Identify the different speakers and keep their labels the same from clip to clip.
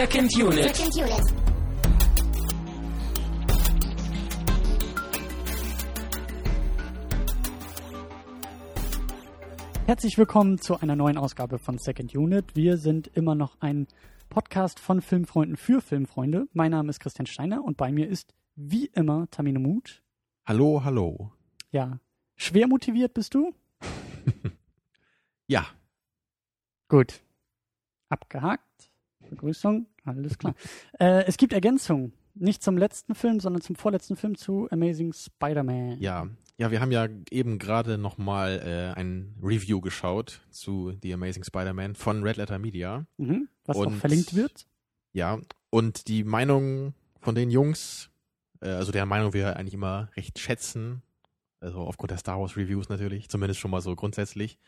Speaker 1: Second Unit.
Speaker 2: Second Unit.
Speaker 3: Herzlich willkommen zu einer neuen Ausgabe von Second Unit. Wir sind immer noch ein Podcast von Filmfreunden für Filmfreunde. Mein Name ist Christian Steiner und bei mir ist wie immer Tamine Mut.
Speaker 4: Hallo, hallo.
Speaker 3: Ja, schwer motiviert bist du?
Speaker 4: Ja,
Speaker 3: Gut. Abgehakt. Begrüßung. Alles klar. äh, es gibt Ergänzungen. Nicht zum letzten Film, sondern zum vorletzten Film zu Amazing Spider-Man.
Speaker 4: ja. Ja, wir haben ja eben gerade nochmal äh, ein Review geschaut zu The Amazing Spider-Man von Red Letter Media.
Speaker 3: Mhm. Was auch
Speaker 4: Und-
Speaker 3: verlinkt wird.
Speaker 4: Ja, und die Meinung von den Jungs, äh, also deren Meinung wir eigentlich immer recht schätzen, also aufgrund der Star Wars Reviews natürlich, zumindest schon mal so grundsätzlich.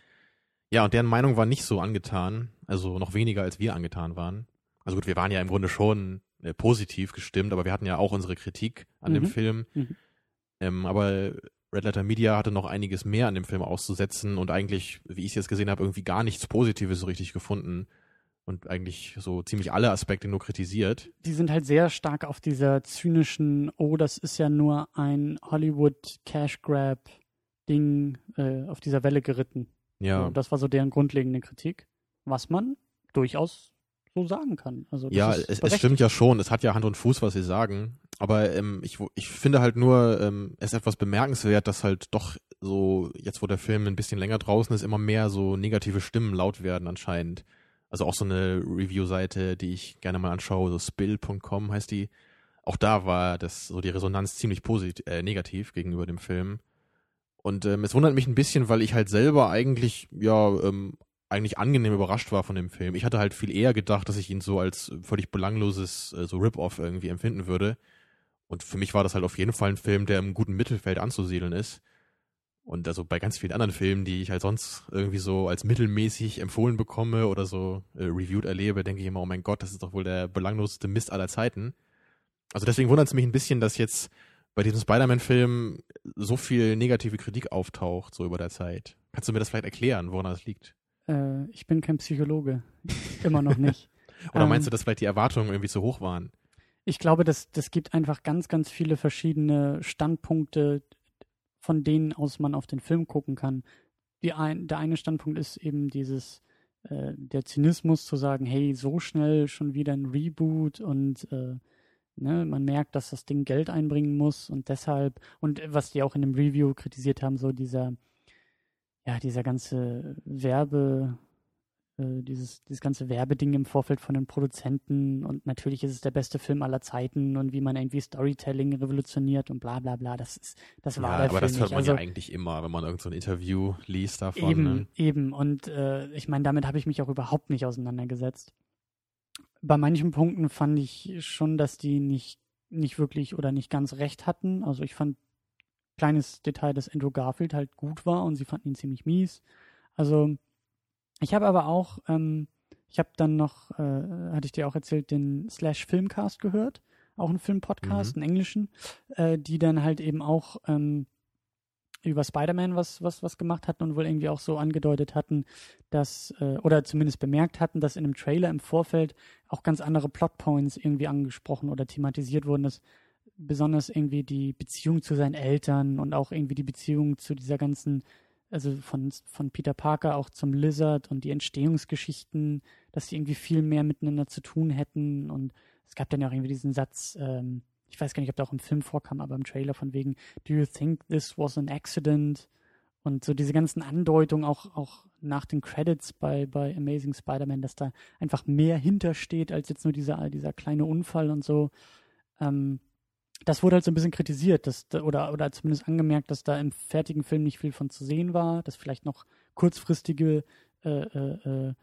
Speaker 4: Ja, und deren Meinung war nicht so angetan, also noch weniger als wir angetan waren. Also gut, wir waren ja im Grunde schon äh, positiv gestimmt, aber wir hatten ja auch unsere Kritik an dem
Speaker 3: Mhm.
Speaker 4: Film.
Speaker 3: Mhm.
Speaker 4: Ähm, aber Red Letter Media hatte noch einiges mehr an dem Film auszusetzen und eigentlich, wie ich es jetzt gesehen habe, irgendwie gar nichts Positives so richtig gefunden und eigentlich so ziemlich alle Aspekte nur kritisiert.
Speaker 3: die sind halt sehr stark auf dieser zynischen, oh, das ist ja nur ein Hollywood Cash Grab Ding äh, auf dieser Welle geritten.
Speaker 4: Ja,
Speaker 3: So, das war so deren grundlegende Kritik, was man durchaus so sagen kann. Also
Speaker 4: ja es, es stimmt ja schon, es hat ja Hand und Fuß, was sie sagen. Aber ähm, ich, ich finde halt nur, ähm, es ist etwas bemerkenswert, dass halt doch so, jetzt wo der Film ein bisschen länger draußen ist, immer mehr so negative Stimmen laut werden anscheinend. Also auch so eine Review-Seite, die ich gerne mal anschaue, so spill.com heißt die. Auch da war das so die Resonanz ziemlich positiv, äh, negativ gegenüber dem Film. Und ähm, es wundert mich ein bisschen, weil ich halt selber eigentlich, ja, ähm, eigentlich angenehm überrascht war von dem Film. Ich hatte halt viel eher gedacht, dass ich ihn so als völlig belangloses äh, so Rip-Off irgendwie empfinden würde. Und für mich war das halt auf jeden Fall ein Film, der im guten Mittelfeld anzusiedeln ist. Und also bei ganz vielen anderen Filmen, die ich halt sonst irgendwie so als mittelmäßig empfohlen bekomme oder so äh, reviewed erlebe, denke ich immer, oh mein Gott, das ist doch wohl der belangloseste Mist aller Zeiten. Also deswegen wundert es mich ein bisschen, dass jetzt bei diesem Spider-Man-Film so viel negative Kritik auftaucht, so über der Zeit. Kannst du mir das vielleicht erklären, woran das liegt?
Speaker 3: Äh, ich bin kein Psychologe. Immer noch nicht.
Speaker 4: Oder
Speaker 3: Ähm,
Speaker 4: meinst du, dass vielleicht die Erwartungen irgendwie zu hoch waren?
Speaker 3: Ich glaube, das, das gibt einfach ganz, ganz viele verschiedene Standpunkte, von denen aus man auf den Film gucken kann. Ein, der eine Standpunkt ist eben dieses, äh, der Zynismus zu sagen, hey, so schnell schon wieder ein Reboot und äh, ne, man merkt, dass das Ding Geld einbringen muss und deshalb, und was die auch in dem Review kritisiert haben, so dieser, ja, dieser ganze Werbe, äh, dieses, dieses ganze Werbeding im Vorfeld von den Produzenten und natürlich ist es der beste Film aller Zeiten und wie man irgendwie Storytelling revolutioniert und bla bla bla. Das ist, das war
Speaker 4: ja,
Speaker 3: der
Speaker 4: aber
Speaker 3: Film
Speaker 4: das hört man
Speaker 3: Also,
Speaker 4: ja eigentlich immer, wenn man irgend so ein Interview liest davon.
Speaker 3: Eben,
Speaker 4: Ne?
Speaker 3: eben. Und äh, ich meine, damit habe ich mich auch überhaupt nicht auseinandergesetzt. Bei manchen Punkten fand ich schon, dass die nicht, nicht wirklich oder nicht ganz recht hatten. Also ich fand kleines Detail, dass Andrew Garfield halt gut war und sie fanden ihn ziemlich mies. Also ich habe aber auch, ähm, ich habe dann noch, äh, hatte ich dir auch erzählt, den Slash Filmcast gehört, auch ein Filmpodcast, einen englischen, äh, die dann halt eben auch ähm, über Spider-Man was, was, was gemacht hatten und wohl irgendwie auch so angedeutet hatten, dass, äh, oder zumindest bemerkt hatten, dass in einem Trailer im Vorfeld auch ganz andere Plotpoints irgendwie angesprochen oder thematisiert wurden, dass besonders irgendwie die Beziehung zu seinen Eltern und auch irgendwie die Beziehung zu dieser ganzen, also von, von Peter Parker auch zum Lizard und die Entstehungsgeschichten, dass sie irgendwie viel mehr miteinander zu tun hätten und es gab dann ja auch irgendwie diesen Satz, ähm, ich weiß gar nicht, ob der auch im Film vorkam, aber im Trailer von wegen, do you think this was an accident? Und so diese ganzen Andeutungen auch, auch nach den Credits bei, bei Amazing Spider-Man, dass da einfach mehr hintersteht als jetzt nur dieser, dieser kleine Unfall und so. Ähm, das wurde halt so ein bisschen kritisiert, dass, da- oder, oder zumindest angemerkt, dass da im fertigen Film nicht viel von zu sehen war, dass vielleicht noch kurzfristige äh, äh, äh,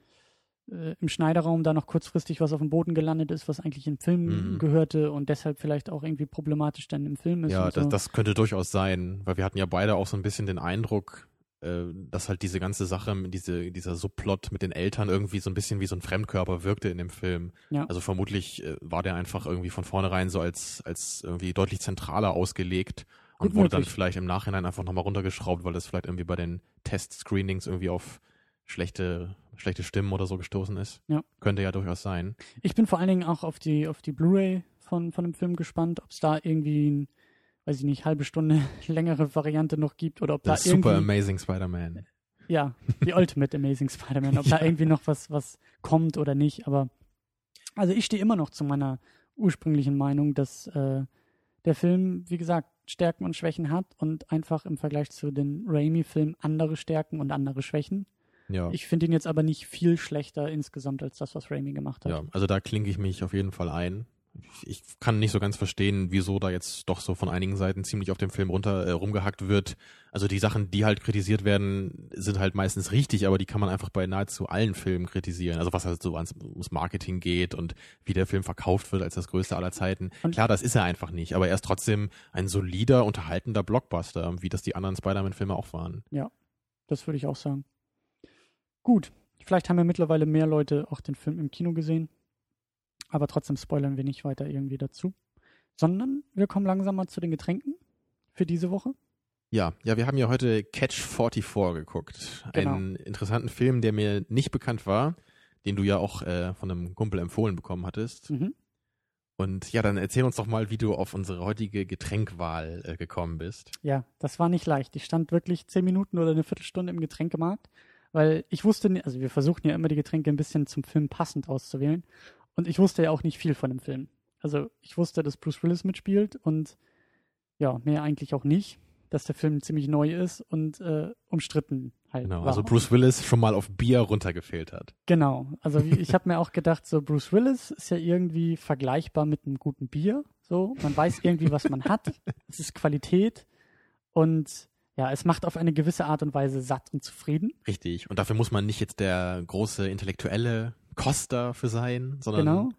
Speaker 3: äh, im Schneiderraum da noch kurzfristig was auf dem Boden gelandet ist, was eigentlich im Film
Speaker 4: Mhm.
Speaker 3: gehörte und deshalb vielleicht auch irgendwie problematisch dann im Film ist.
Speaker 4: Ja, das,
Speaker 3: so.
Speaker 4: das könnte durchaus sein, weil wir hatten ja beide auch so ein bisschen den Eindruck, dass halt diese ganze Sache, diese, dieser Subplot mit den Eltern irgendwie so ein bisschen wie so ein Fremdkörper wirkte in dem Film.
Speaker 3: Ja.
Speaker 4: Also vermutlich äh, war der einfach irgendwie von vornherein so als, als irgendwie deutlich zentraler ausgelegt und
Speaker 3: Gut
Speaker 4: wurde dann
Speaker 3: möglich.
Speaker 4: vielleicht im Nachhinein einfach nochmal runtergeschraubt, weil das vielleicht irgendwie bei den Test-Screenings irgendwie auf schlechte, schlechte Stimmen oder so gestoßen ist.
Speaker 3: Ja.
Speaker 4: Könnte ja durchaus sein.
Speaker 3: Ich bin vor allen Dingen auch auf die, auf die Blu-ray von, von dem Film gespannt, ob es da irgendwie, ein, weiß ich nicht, halbe Stunde längere Variante noch gibt oder ob
Speaker 4: Der
Speaker 3: da
Speaker 4: Super Amazing Spider-Man.
Speaker 3: ja, die Ultimate Amazing Spider-Man, ob da irgendwie noch was, was kommt oder nicht. Aber also ich stehe immer noch zu meiner ursprünglichen Meinung, dass äh, der Film, wie gesagt, Stärken und Schwächen hat und einfach im Vergleich zu den Raimi-Filmen andere Stärken und andere Schwächen.
Speaker 4: Ja.
Speaker 3: Ich finde ihn jetzt aber nicht viel schlechter insgesamt als das, was Raimi gemacht hat.
Speaker 4: Ja, also da klinke ich mich auf jeden Fall ein. Ich kann nicht so ganz verstehen, wieso da jetzt doch so von einigen Seiten ziemlich auf dem Film runter äh, rumgehackt wird. Also die Sachen, die halt kritisiert werden, sind halt meistens richtig, aber die kann man einfach bei nahezu allen Filmen kritisieren. Also was halt so ans, ums Marketing geht und wie der Film verkauft wird als das größte aller Zeiten.
Speaker 3: Und-
Speaker 4: Klar, das ist er einfach nicht, aber er ist trotzdem ein solider, unterhaltender Blockbuster, wie das die anderen Spider-Man-Filme auch waren.
Speaker 3: Das würde ich auch sagen. Gut, vielleicht haben ja mittlerweile mehr Leute auch den Film im Kino gesehen. Aber trotzdem spoilern wir nicht weiter irgendwie dazu. Sondern wir kommen langsam mal zu den Getränken für diese Woche.
Speaker 4: Ja, ja, wir haben ja heute Catch 44 geguckt.
Speaker 3: Genau.
Speaker 4: Einen interessanten Film, der mir nicht bekannt war, den du ja auch äh, von einem Kumpel empfohlen bekommen hattest.
Speaker 3: Mhm.
Speaker 4: Und ja, dann erzähl uns doch mal, wie du auf unsere heutige Getränkwahl äh, gekommen bist.
Speaker 3: Ja, das war nicht leicht. Ich stand wirklich zehn Minuten oder eine Viertelstunde im Getränkemarkt, weil ich wusste, also wir versuchen ja immer die Getränke ein bisschen zum Film passend auszuwählen. Und ich wusste ja auch nicht viel von dem Film. Also ich wusste, dass Bruce Willis mitspielt und ja, mehr eigentlich auch nicht, dass der Film ziemlich neu ist und äh, umstritten halt.
Speaker 4: Genau,
Speaker 3: war.
Speaker 4: also Bruce Willis schon mal auf Bier runtergefehlt hat.
Speaker 3: Genau. Also ich habe mir auch gedacht, so Bruce Willis ist ja irgendwie vergleichbar mit einem guten Bier. So, man weiß irgendwie, was man hat. Es ist Qualität und ja, es macht auf eine gewisse Art und Weise satt und zufrieden.
Speaker 4: Richtig. Und dafür muss man nicht jetzt der große intellektuelle Koster für sein, sondern
Speaker 3: Genau.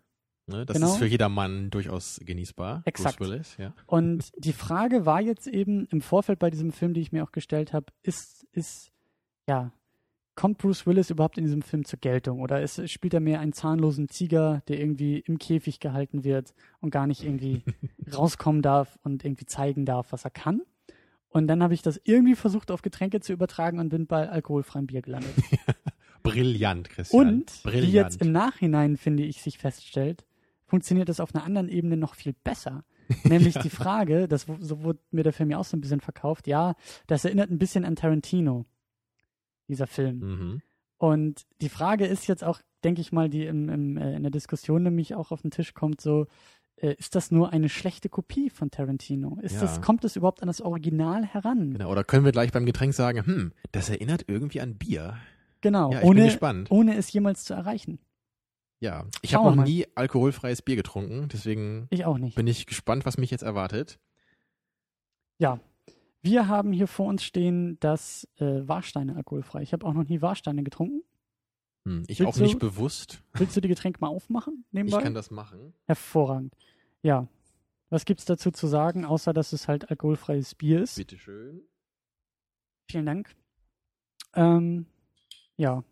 Speaker 4: ne, das
Speaker 3: Genau.
Speaker 4: ist für jedermann durchaus genießbar.
Speaker 3: Exakt.
Speaker 4: Bruce Willis, ja.
Speaker 3: Und die Frage war jetzt eben im Vorfeld bei diesem Film, die ich mir auch gestellt habe, ist, ist, ja, kommt Bruce Willis überhaupt in diesem Film zur Geltung? Oder ist, spielt er mehr einen zahnlosen Tiger, der irgendwie im Käfig gehalten wird und gar nicht irgendwie rauskommen darf und irgendwie zeigen darf, was er kann? Und dann habe ich das irgendwie versucht auf Getränke zu übertragen und bin bei alkoholfreiem Bier gelandet.
Speaker 4: Brillant, Christian.
Speaker 3: Und
Speaker 4: Brillant.
Speaker 3: wie jetzt im Nachhinein, finde ich, sich feststellt, funktioniert das auf einer anderen Ebene noch viel besser. Nämlich die Frage, das so wurde mir der Film ja auch so ein bisschen verkauft, ja, das erinnert ein bisschen an Tarantino, dieser Film.
Speaker 4: mhm.
Speaker 3: Und die Frage ist jetzt auch, denke ich mal, die im, im, äh, in der Diskussion nämlich auch auf den Tisch kommt, so, äh, ist das nur eine schlechte Kopie von Tarantino? Ist
Speaker 4: Ja.
Speaker 3: das, kommt es überhaupt an das Original heran?
Speaker 4: Genau. Oder können wir gleich beim Getränk sagen, hm, das erinnert irgendwie an Bier.
Speaker 3: Genau,
Speaker 4: Ja, ich
Speaker 3: ohne, ohne es jemals zu erreichen.
Speaker 4: Ja, ich habe noch
Speaker 3: mal.
Speaker 4: nie alkoholfreies Bier getrunken, deswegen
Speaker 3: Ich auch nicht.
Speaker 4: bin ich gespannt, was mich jetzt erwartet.
Speaker 3: Ja, wir haben hier vor uns stehen das äh, Warsteine alkoholfrei. Ich habe auch noch nie Warsteine getrunken.
Speaker 4: Hm, ich
Speaker 3: Willst
Speaker 4: auch
Speaker 3: du-
Speaker 4: nicht bewusst.
Speaker 3: Willst du die Getränke mal aufmachen
Speaker 4: Ich
Speaker 3: nebenbei?
Speaker 4: kann das machen.
Speaker 3: Hervorragend. Ja. Was gibt's dazu zu sagen, außer dass es halt alkoholfreies Bier ist?
Speaker 4: Bitteschön.
Speaker 3: Vielen Dank. Ähm, ja.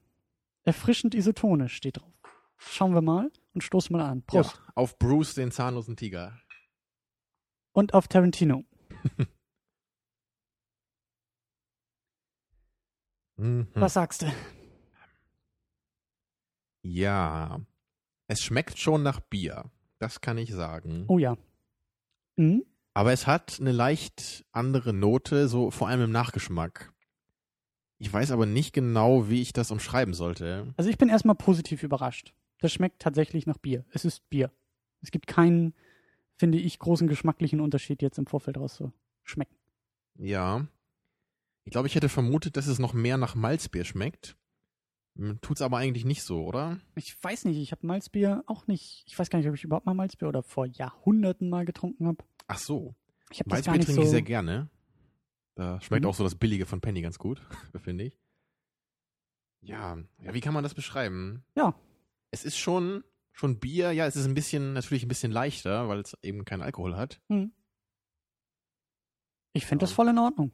Speaker 3: Erfrischend isotonisch steht drauf. Schauen wir mal und stoßen mal an. Prost.
Speaker 4: Ja, auf Bruce, den zahnlosen Tiger.
Speaker 3: Und auf Tarantino.
Speaker 4: Mhm.
Speaker 3: Was sagst du?
Speaker 4: Ja, es schmeckt schon nach Bier. Das kann ich sagen.
Speaker 3: Oh ja. Mhm.
Speaker 4: Aber es hat eine leicht andere Note, so vor allem im Nachgeschmack. Ich weiß aber nicht genau, wie ich das umschreiben sollte.
Speaker 3: Also ich bin erstmal positiv überrascht. Das schmeckt tatsächlich nach Bier. Es ist Bier. Es gibt keinen, finde ich, großen geschmacklichen Unterschied jetzt im Vorfeld raus zu schmecken.
Speaker 4: Ja. Ich glaube, ich hätte vermutet, dass es noch mehr nach Malzbier schmeckt. Hm, Tut's aber eigentlich nicht so, oder?
Speaker 3: Ich weiß nicht, ich habe Malzbier auch nicht. Ich weiß gar nicht, ob ich überhaupt mal Malzbier oder vor Jahrhunderten mal getrunken habe.
Speaker 4: Ach so.
Speaker 3: Ich gar
Speaker 4: Malzbier trinke
Speaker 3: so.
Speaker 4: ich sehr gerne. Da schmeckt
Speaker 3: Mhm.
Speaker 4: auch so das Billige von Penny ganz gut, finde ich. Ja, ja, wie kann man das beschreiben?
Speaker 3: Ja.
Speaker 4: Es ist schon, schon Bier, ja, es ist ein bisschen, natürlich ein bisschen leichter, weil es eben keinen Alkohol hat.
Speaker 3: Hm. Ich finde das
Speaker 4: Ja.
Speaker 3: voll in Ordnung.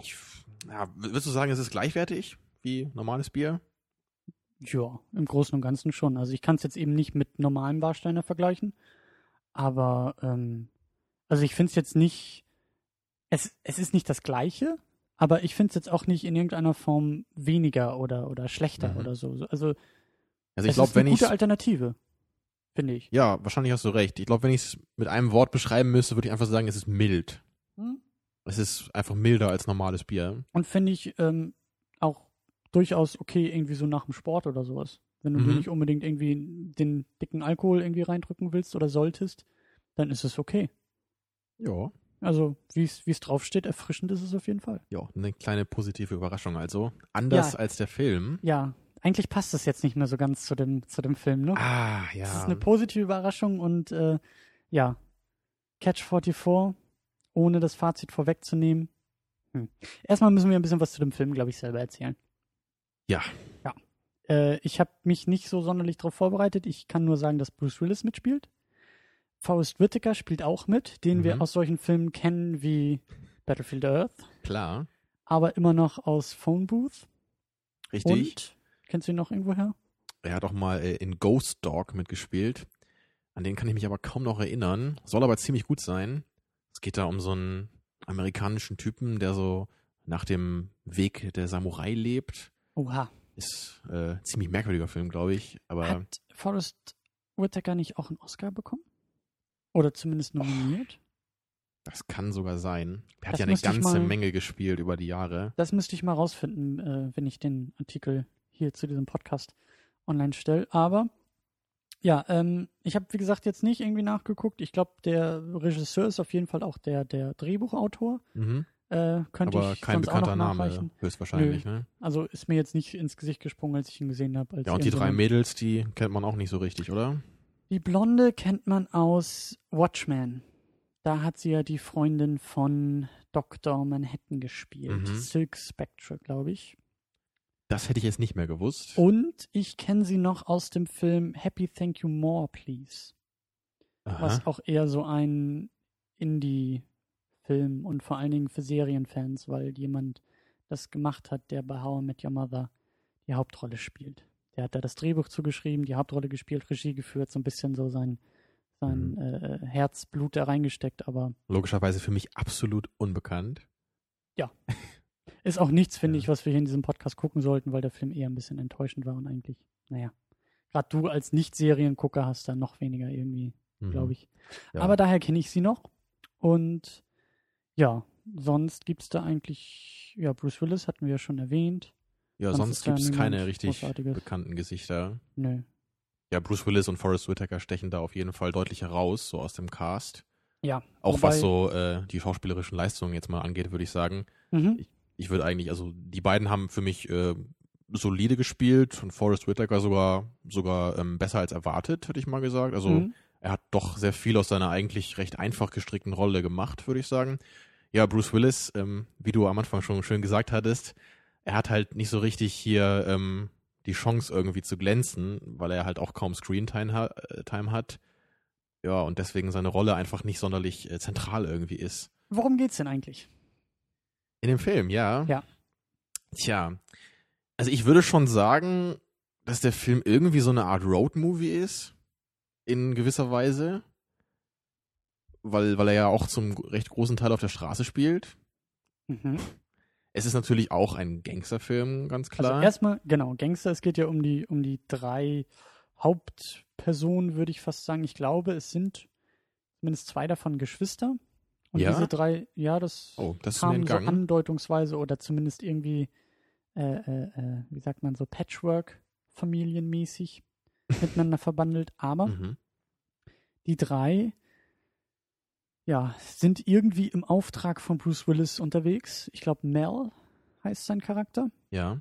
Speaker 4: Ich, ja, würdest du sagen, es ist gleichwertig wie normales Bier?
Speaker 3: Ja, im Großen und Ganzen schon. Also ich kann es jetzt eben nicht mit normalem Warsteiner vergleichen, aber ähm, also ich finde es jetzt nicht, es, es ist nicht das Gleiche, Aber ich finde es jetzt auch nicht in irgendeiner Form weniger oder, oder schlechter
Speaker 4: Mhm.
Speaker 3: oder so. Also,
Speaker 4: Also
Speaker 3: es
Speaker 4: ich
Speaker 3: ist
Speaker 4: glaube, wenn
Speaker 3: eine
Speaker 4: ich
Speaker 3: gute Alternative, finde ich.
Speaker 4: ja, wahrscheinlich hast du recht. Ich glaube, wenn ich es mit einem Wort beschreiben müsste, würde ich einfach sagen, es ist mild.
Speaker 3: Hm?
Speaker 4: Es ist einfach milder als normales Bier.
Speaker 3: Und finde ich ähm, auch durchaus okay, irgendwie so nach dem Sport oder sowas. Wenn du dir
Speaker 4: Mhm.
Speaker 3: nicht unbedingt irgendwie den dicken Alkohol irgendwie reindrücken willst oder solltest, dann ist es okay.
Speaker 4: Ja.
Speaker 3: Also, wie es es draufsteht, erfrischend ist es auf jeden Fall.
Speaker 4: Ja, eine kleine positive Überraschung also. Anders
Speaker 3: Ja.
Speaker 4: als der Film.
Speaker 3: Ja, eigentlich passt das jetzt nicht mehr so ganz zu dem, zu dem Film, ne?
Speaker 4: Ah,
Speaker 3: Es
Speaker 4: ja.
Speaker 3: ist eine positive Überraschung und äh, ja, Catch 44, ohne das Fazit vorwegzunehmen. Hm. Erstmal müssen wir ein bisschen was zu dem Film, glaube ich, selber erzählen.
Speaker 4: Ja.
Speaker 3: Ja. Äh, ich habe mich nicht so sonderlich darauf vorbereitet. Ich kann nur sagen, dass Bruce Willis mitspielt. Forrest Whitaker spielt auch mit, den wir
Speaker 4: Mhm.
Speaker 3: aus solchen Filmen kennen wie Battlefield Earth,
Speaker 4: Klar.
Speaker 3: aber immer noch aus Phone Booth.
Speaker 4: Richtig.
Speaker 3: Und, kennst du ihn noch irgendwoher?
Speaker 4: Er hat auch mal äh, in Ghost Dog mitgespielt. An den kann ich mich aber kaum noch erinnern. Soll aber ziemlich gut sein. Es geht da um so einen amerikanischen Typen, der so nach dem Weg der Samurai lebt.
Speaker 3: Oha.
Speaker 4: Ist äh, ziemlich merkwürdiger Film, glaube ich. Aber
Speaker 3: Hat Forrest Whitaker nicht auch einen Oscar bekommen? Oder zumindest nominiert?
Speaker 4: das kann sogar sein. Er hat
Speaker 3: Das
Speaker 4: ja eine ganze
Speaker 3: mal-
Speaker 4: Menge gespielt über die Jahre.
Speaker 3: Das müsste ich mal rausfinden, äh, wenn ich den Artikel hier zu diesem Podcast online stelle. Aber ja, ähm, ich habe wie gesagt jetzt nicht irgendwie nachgeguckt. Ich glaube, der Regisseur ist auf jeden Fall auch der, der Drehbuchautor.
Speaker 4: Mhm.
Speaker 3: Äh, könnte
Speaker 4: Aber
Speaker 3: ich
Speaker 4: kein
Speaker 3: sonst auch noch
Speaker 4: bekannter Name, höchstwahrscheinlich. Ne?
Speaker 3: Also ist mir jetzt nicht ins Gesicht gesprungen, als ich ihn gesehen habe.
Speaker 4: Ja, und die drei Mädels, die kennt man auch nicht so richtig, oder?
Speaker 3: Die Blonde kennt man aus Watchmen. Da hat sie ja die Freundin von Dr. Manhattan gespielt.
Speaker 4: Mhm.
Speaker 3: Silk Spectre, glaube ich.
Speaker 4: Das hätte ich jetzt nicht mehr gewusst.
Speaker 3: Und ich kenne sie noch aus dem Film Happy Thank You More, Please.
Speaker 4: Aha.
Speaker 3: Was auch eher so ein Indie-Film und vor allen Dingen für Serienfans, weil jemand das gemacht hat, der bei How I Met Your Mother die Hauptrolle spielt. Der hat da das Drehbuch zugeschrieben, die Hauptrolle gespielt, Regie geführt, so ein bisschen so sein, sein
Speaker 4: Mhm.
Speaker 3: äh, Herzblut da reingesteckt, aber
Speaker 4: Logischerweise für mich absolut unbekannt.
Speaker 3: ist auch nichts, finde
Speaker 4: Ja.
Speaker 3: ich, was wir hier in diesem Podcast gucken sollten, weil der Film eher ein bisschen enttäuschend war und eigentlich, naja, gerade du als Nicht-Seriengucker hast da noch weniger irgendwie
Speaker 4: Mhm.
Speaker 3: glaube ich.
Speaker 4: Ja.
Speaker 3: Aber daher kenne ich sie noch. Und ja, sonst gibt es da eigentlich, ja, Bruce Willis hatten wir ja schon erwähnt.
Speaker 4: Ja,
Speaker 3: sonst
Speaker 4: sonst gibt es keine richtig
Speaker 3: Großartiges.
Speaker 4: bekannten Gesichter.
Speaker 3: Nö.
Speaker 4: Ja, Bruce Willis und Forrest Whitaker stechen da auf jeden Fall deutlich heraus, so aus dem Cast.
Speaker 3: Ja.
Speaker 4: Auch
Speaker 3: wobei-
Speaker 4: was so äh, die schauspielerischen Leistungen jetzt mal angeht, würde ich sagen.
Speaker 3: Mhm.
Speaker 4: Ich würde eigentlich, also die beiden haben für mich äh, solide gespielt und Forrest Whitaker sogar sogar ähm, besser als erwartet, hätte ich mal gesagt. Also
Speaker 3: Mhm.
Speaker 4: er hat doch sehr viel aus seiner eigentlich recht einfach gestrickten Rolle gemacht, würde ich sagen. Ja, Bruce Willis, ähm, wie du am Anfang schon schön gesagt hattest, er hat halt nicht so richtig hier ähm, die Chance irgendwie zu glänzen, weil er halt auch kaum Screentime ha äh, Time hat. Ja, und deswegen seine Rolle einfach nicht sonderlich äh, zentral irgendwie ist.
Speaker 3: Worum geht's denn eigentlich?
Speaker 4: In dem Film, ja.
Speaker 3: Ja.
Speaker 4: Tja, also ich würde schon sagen, dass der Film irgendwie so eine Art Road-Movie ist. In gewisser Weise. Weil, weil er ja auch zum recht großen Teil auf der Straße spielt.
Speaker 3: Mhm.
Speaker 4: Es ist natürlich auch ein Gangsterfilm, ganz klar.
Speaker 3: Also erstmal, genau, Gangster, es geht ja um die, um die drei Hauptpersonen, würde ich fast sagen. Ich glaube, es sind zumindest zwei davon Geschwister. Und
Speaker 4: Ja?
Speaker 3: diese drei, ja, das
Speaker 4: oh, das
Speaker 3: kam so andeutungsweise oder zumindest irgendwie, äh, äh, äh, wie sagt man so, Patchwork-familienmäßig miteinander verbandelt. Aber
Speaker 4: Mhm.
Speaker 3: die drei, ja, sind irgendwie im Auftrag von Bruce Willis unterwegs. Ich glaube, Mel heißt sein Charakter.
Speaker 4: Ja.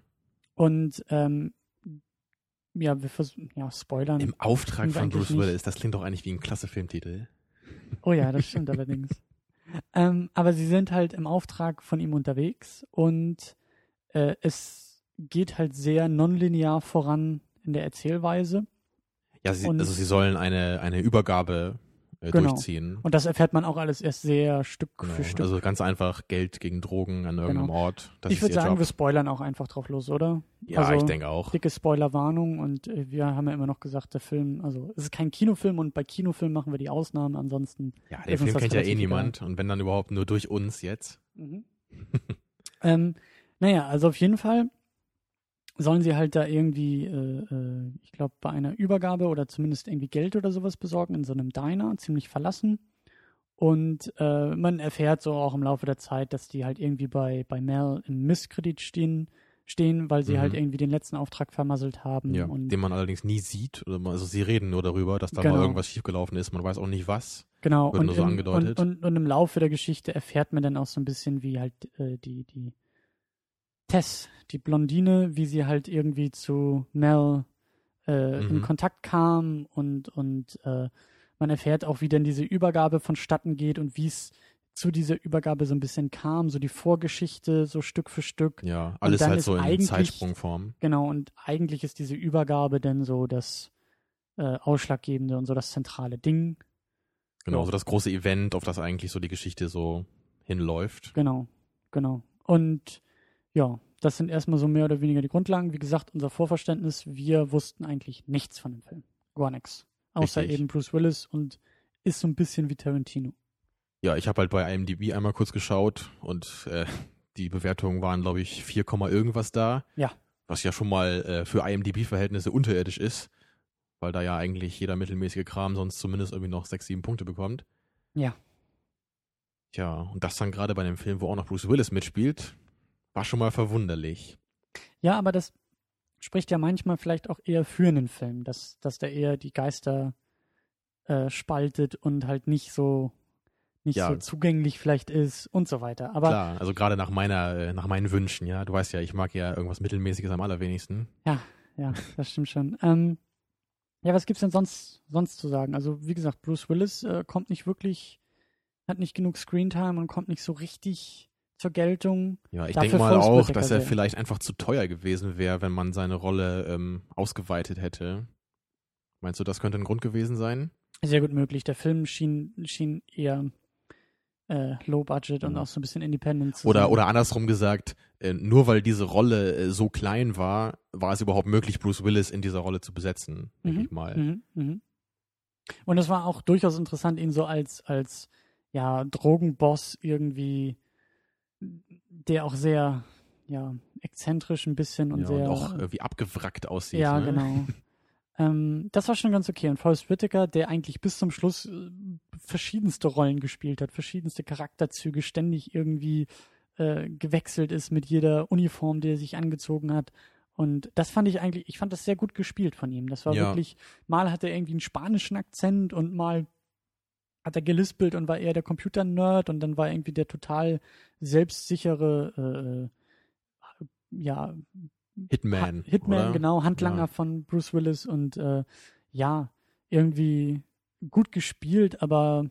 Speaker 3: Und ähm, ja, wir versuchen, ja, spoilern.
Speaker 4: Im Auftrag von Bruce
Speaker 3: nicht.
Speaker 4: Willis. Das klingt doch eigentlich wie ein klasse Filmtitel.
Speaker 3: Oh ja, das stimmt allerdings. Ähm, aber sie sind halt im Auftrag von ihm unterwegs und äh, es geht halt sehr nonlinear voran in der Erzählweise.
Speaker 4: Ja, sie, also sie sollen eine, eine Übergabe äh,
Speaker 3: Genau.
Speaker 4: durchziehen.
Speaker 3: Und das erfährt man auch alles erst sehr Stück
Speaker 4: Genau.
Speaker 3: für Stück.
Speaker 4: Also ganz einfach Geld gegen Drogen an irgendeinem
Speaker 3: Genau.
Speaker 4: Ort. Das
Speaker 3: ich würde sagen,
Speaker 4: Job.
Speaker 3: wir spoilern auch einfach drauf los, oder?
Speaker 4: Ja,
Speaker 3: also,
Speaker 4: ich denke auch.
Speaker 3: Dicke Spoilerwarnung und äh, wir haben ja immer noch gesagt, der Film, also es ist kein Kinofilm und bei Kinofilmen machen wir die Ausnahmen, ansonsten.
Speaker 4: Ja, den Film kennt ja eh niemand und wenn dann überhaupt nur durch uns jetzt.
Speaker 3: Mhm. Ähm, naja, also auf jeden Fall sollen sie halt da irgendwie, äh, äh, ich glaube, bei einer Übergabe oder zumindest irgendwie Geld oder sowas besorgen in so einem Diner, ziemlich verlassen. Und äh, man erfährt so auch im Laufe der Zeit, dass die halt irgendwie bei, bei Mel im Misskredit stehen, stehen, weil sie
Speaker 4: Mhm.
Speaker 3: halt irgendwie den letzten Auftrag vermasselt haben.
Speaker 4: Ja, den man allerdings nie sieht. Also sie reden nur darüber, dass da
Speaker 3: Genau.
Speaker 4: mal irgendwas schiefgelaufen ist. Man weiß auch nicht was.
Speaker 3: Genau,
Speaker 4: Wird
Speaker 3: und,
Speaker 4: nur so
Speaker 3: im,
Speaker 4: angedeutet.
Speaker 3: Und, und, und im Laufe der Geschichte erfährt man dann auch so ein bisschen, wie halt äh, die, die Tess, die Blondine, wie sie halt irgendwie zu Mel äh, in
Speaker 4: Mhm.
Speaker 3: Kontakt kam und, und äh, man erfährt auch, wie denn diese Übergabe vonstatten geht und wie es zu dieser Übergabe so ein bisschen kam, so die Vorgeschichte, so Stück für Stück.
Speaker 4: Ja, alles halt so in Zeitsprungform.
Speaker 3: Genau, und eigentlich ist diese Übergabe dann so das äh, Ausschlaggebende und so das zentrale Ding.
Speaker 4: Genau,
Speaker 3: Ja.
Speaker 4: so das große Event, auf das eigentlich so die Geschichte so hinläuft.
Speaker 3: Genau, genau. Und ja, das sind erstmal so mehr oder weniger die Grundlagen. Wie gesagt, unser Vorverständnis, wir wussten eigentlich nichts von dem Film. Gar nichts. Außer
Speaker 4: Richtig.
Speaker 3: eben Bruce Willis und ist so ein bisschen wie Tarantino.
Speaker 4: Ja, ich habe halt bei IMDb einmal kurz geschaut und äh, die Bewertungen waren, glaube ich, 4, Komma irgendwas da.
Speaker 3: Ja.
Speaker 4: Was ja schon mal äh, für IMDb-Verhältnisse unterirdisch ist, weil da ja eigentlich jeder mittelmäßige Kram sonst zumindest irgendwie noch 6, 7 Punkte bekommt.
Speaker 3: Ja.
Speaker 4: Tja, und das dann gerade bei einem Film, wo auch noch Bruce Willis mitspielt, war schon mal verwunderlich.
Speaker 3: Ja, aber das spricht ja manchmal vielleicht auch eher für einen Film, dass, dass der eher die Geister äh, spaltet und halt nicht so nicht
Speaker 4: Ja.
Speaker 3: so zugänglich vielleicht ist und so weiter. Aber
Speaker 4: Klar, also gerade nach meiner, äh, nach meinen Wünschen, ja. Du weißt ja, ich mag ja irgendwas Mittelmäßiges am allerwenigsten.
Speaker 3: Ja, das stimmt schon. Ähm, ja, was gibt's denn sonst, sonst zu sagen? Also, wie gesagt, Bruce Willis äh, kommt nicht wirklich, hat nicht genug Screentime und kommt nicht so richtig zur Geltung.
Speaker 4: Ja, ich denke mal auch, dass er
Speaker 3: sehr.
Speaker 4: vielleicht einfach zu teuer gewesen wäre, wenn man seine Rolle ähm, ausgeweitet hätte. Meinst du, das könnte ein Grund gewesen sein?
Speaker 3: Sehr gut möglich. Der Film schien, schien eher äh, Low Budget und
Speaker 4: Mhm.
Speaker 3: auch so ein bisschen Independent zu
Speaker 4: Oder,
Speaker 3: sein.
Speaker 4: oder andersrum gesagt, äh, nur weil diese Rolle äh, so klein war, war es überhaupt möglich, Bruce Willis in dieser Rolle zu besetzen, denke
Speaker 3: Mhm,
Speaker 4: ich mal.
Speaker 3: Mhm, mhm. Und es war auch durchaus interessant, ihn so als, als ja, Drogenboss irgendwie, der auch sehr, ja, exzentrisch ein bisschen und
Speaker 4: ja,
Speaker 3: sehr.
Speaker 4: und auch irgendwie abgewrackt aussieht.
Speaker 3: ja,
Speaker 4: ne?
Speaker 3: genau. ähm, das war schon ganz okay. Und Forrest Whitaker, der eigentlich bis zum Schluss äh, verschiedenste Rollen gespielt hat, verschiedenste Charakterzüge, ständig irgendwie äh, gewechselt ist mit jeder Uniform, die er sich angezogen hat. Und das fand ich eigentlich, ich fand das sehr gut gespielt von ihm. Das war
Speaker 4: Ja.
Speaker 3: wirklich, mal hat er irgendwie einen spanischen Akzent und mal hat er gelispelt und war eher der Computer-Nerd und dann war irgendwie der total selbstsichere, äh, äh, ja,
Speaker 4: Hitman.
Speaker 3: Ha- Hitman,
Speaker 4: oder?
Speaker 3: genau, Handlanger
Speaker 4: Ja.
Speaker 3: von Bruce Willis und äh, ja, irgendwie gut gespielt, aber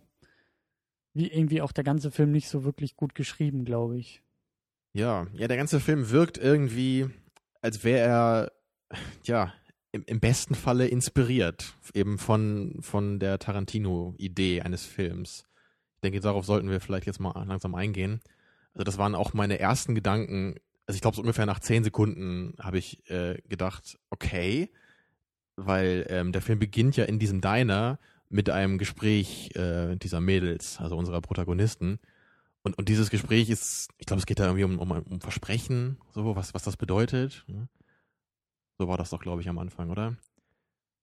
Speaker 3: wie irgendwie auch der ganze Film nicht so wirklich gut geschrieben, glaube ich.
Speaker 4: Ja, ja, der ganze Film wirkt irgendwie, als wäre er, ja, im, im besten Falle inspiriert, eben von, von der Tarantino-Idee eines Films. Ich denke, darauf sollten wir vielleicht jetzt mal langsam eingehen. Also das waren auch meine ersten Gedanken. Also ich glaube, so ungefähr nach zehn Sekunden habe ich äh, gedacht, okay, weil ähm, der Film beginnt ja in diesem Diner mit einem Gespräch äh, dieser Mädels, also unserer Protagonisten. Und, und dieses Gespräch ist, ich glaube, es geht da irgendwie um, um, um Versprechen, so, was, was das bedeutet. ne? So war das doch, glaube ich, am Anfang, oder?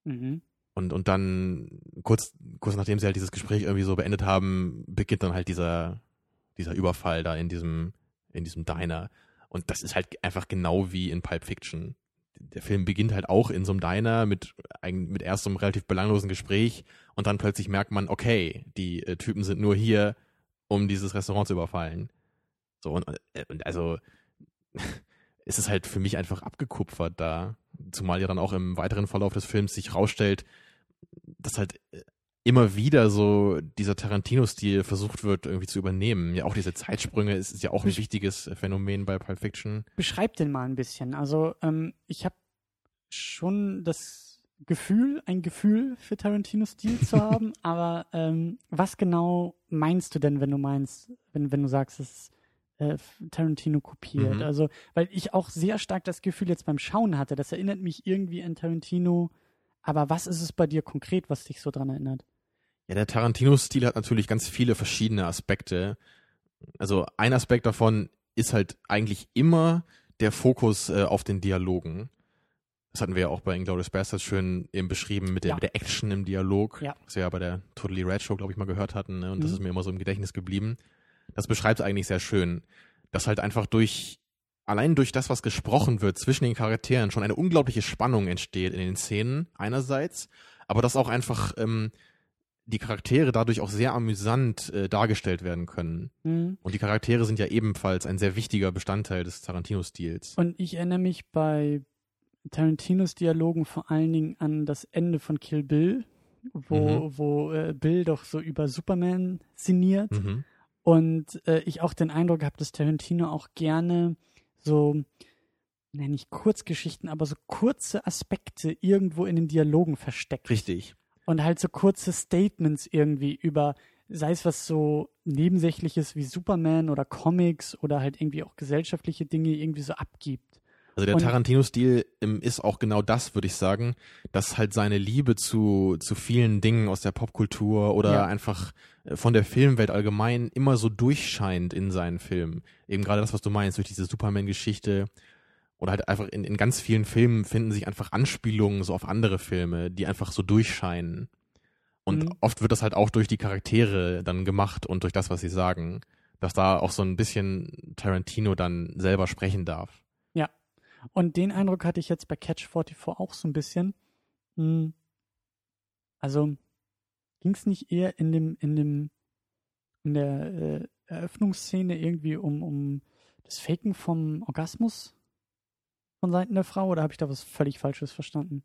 Speaker 3: Mhm.
Speaker 4: Und, und dann, kurz, kurz nachdem sie halt dieses Gespräch irgendwie so beendet haben, beginnt dann halt dieser, dieser Überfall da in diesem, in diesem Diner. Und das ist halt einfach genau wie in Pulp Fiction. Der Film beginnt halt auch in so einem Diner mit, ein- mit erst so einem relativ belanglosen Gespräch und dann plötzlich merkt man, okay, die äh, Typen sind nur hier, um dieses Restaurant zu überfallen. So, und, äh, und also ist es halt für mich einfach abgekupfert da. Zumal ja dann auch im weiteren Verlauf des Films sich rausstellt, dass halt äh, immer wieder so dieser Tarantino-Stil versucht wird, irgendwie zu übernehmen. Ja, auch diese Zeitsprünge ist, ist ja auch ein
Speaker 3: Ich-
Speaker 4: wichtiges Phänomen bei Pulp Fiction.
Speaker 3: Beschreib den mal ein bisschen. Also, ähm, ich habe schon das Gefühl, ein Gefühl für Tarantino-Stil zu haben, aber ähm, was genau meinst du denn, wenn du meinst, wenn, wenn du sagst, es ist äh, Tarantino kopiert?
Speaker 4: Mhm.
Speaker 3: Also, weil ich auch sehr stark das Gefühl jetzt beim Schauen hatte, das erinnert mich irgendwie an Tarantino, aber was ist es bei dir konkret, was dich so dran erinnert?
Speaker 4: Ja, der Tarantino-Stil hat natürlich ganz viele verschiedene Aspekte. Also ein Aspekt davon ist halt eigentlich immer der Fokus äh, auf den Dialogen. Das hatten wir ja auch bei Inglourious Bastards schön eben beschrieben mit der,
Speaker 3: Ja.
Speaker 4: mit der Action im Dialog,
Speaker 3: Ja.
Speaker 4: was wir ja bei der Totally Red Show, glaube ich, mal gehört hatten. Ne? Und das
Speaker 3: Mhm.
Speaker 4: ist mir immer so im Gedächtnis geblieben. Das beschreibt eigentlich sehr schön, dass halt einfach durch, allein durch das, was gesprochen wird zwischen den Charakteren, schon eine unglaubliche Spannung entsteht in den Szenen einerseits, aber dass auch einfach ähm, die Charaktere dadurch auch sehr amüsant äh, dargestellt werden können.
Speaker 3: Mhm.
Speaker 4: Und die Charaktere sind ja ebenfalls ein sehr wichtiger Bestandteil des Tarantino-Stils.
Speaker 3: Und ich erinnere mich bei Tarantinos Dialogen vor allen Dingen an das Ende von Kill Bill, wo,
Speaker 4: Mhm.
Speaker 3: wo äh, Bill doch so über Superman sinniert.
Speaker 4: Mhm.
Speaker 3: Und äh, ich auch den Eindruck habe, dass Tarantino auch gerne so, na nicht Kurzgeschichten, aber so kurze Aspekte irgendwo in den Dialogen versteckt.
Speaker 4: Richtig.
Speaker 3: Und halt so kurze Statements irgendwie über, sei es was so Nebensächliches wie Superman oder Comics oder halt irgendwie auch gesellschaftliche Dinge irgendwie so abgibt.
Speaker 4: Also der Tarantino-Stil ähm, ist auch genau das, würde ich sagen, dass halt seine Liebe zu, zu vielen Dingen aus der Popkultur oder
Speaker 3: Ja.
Speaker 4: einfach von der Filmwelt allgemein immer so durchscheint in seinen Filmen. Eben gerade das, was du meinst, durch diese Superman-Geschichte oder halt einfach in, in ganz vielen Filmen finden sich einfach Anspielungen so auf andere Filme, die einfach so durchscheinen. Und
Speaker 3: Mhm.
Speaker 4: oft wird das halt auch durch die Charaktere dann gemacht und durch das, was sie sagen, dass da auch so ein bisschen Tarantino dann selber sprechen darf.
Speaker 3: Und den Eindruck hatte ich jetzt bei Catch 44 auch so ein bisschen. Hm. Also ging es nicht eher in dem, in dem, in der äh, Eröffnungsszene irgendwie um, um das Faken vom Orgasmus von Seiten der Frau oder habe ich da was völlig Falsches verstanden?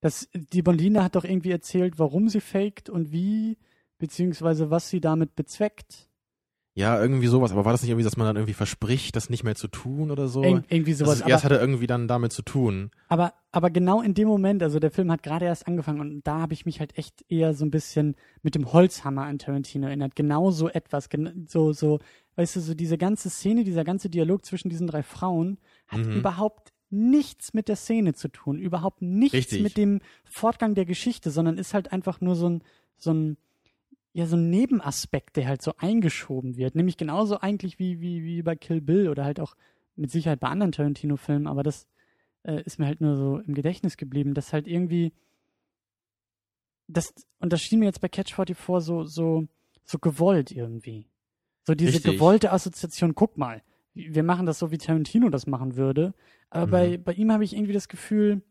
Speaker 3: Das, die Blondine hat doch irgendwie erzählt, warum sie faked und wie, beziehungsweise was sie damit bezweckt.
Speaker 4: Ja, irgendwie sowas. Aber war das nicht irgendwie, dass man dann irgendwie verspricht, das nicht mehr zu tun oder so?
Speaker 3: Ir irgendwie sowas.
Speaker 4: Also, ja, es hatte irgendwie dann damit zu tun.
Speaker 3: Aber, aber genau in dem Moment, also der Film hat gerade erst angefangen und da habe ich mich halt echt eher so ein bisschen mit dem Holzhammer an Tarantino erinnert. Genau so etwas, gen so, so, weißt du, so diese ganze Szene, dieser ganze Dialog zwischen diesen drei Frauen hat
Speaker 4: Mhm.
Speaker 3: überhaupt nichts mit der Szene zu tun, überhaupt nichts
Speaker 4: Richtig.
Speaker 3: mit dem Fortgang der Geschichte, sondern ist halt einfach nur so ein, so ein, ja, so ein Nebenaspekt, der halt so eingeschoben wird. Nämlich genauso eigentlich wie, wie, wie bei Kill Bill oder halt auch mit Sicherheit bei anderen Tarantino-Filmen, aber das äh, ist mir halt nur so im Gedächtnis geblieben, dass halt irgendwie das, und das schien mir jetzt bei Catch 44 so, so, so gewollt irgendwie. So diese
Speaker 4: Richtig.
Speaker 3: gewollte Assoziation, guck mal, wir machen das so, wie Tarantino das machen würde. Aber
Speaker 4: Mhm.
Speaker 3: bei, bei ihm habe ich irgendwie das Gefühl,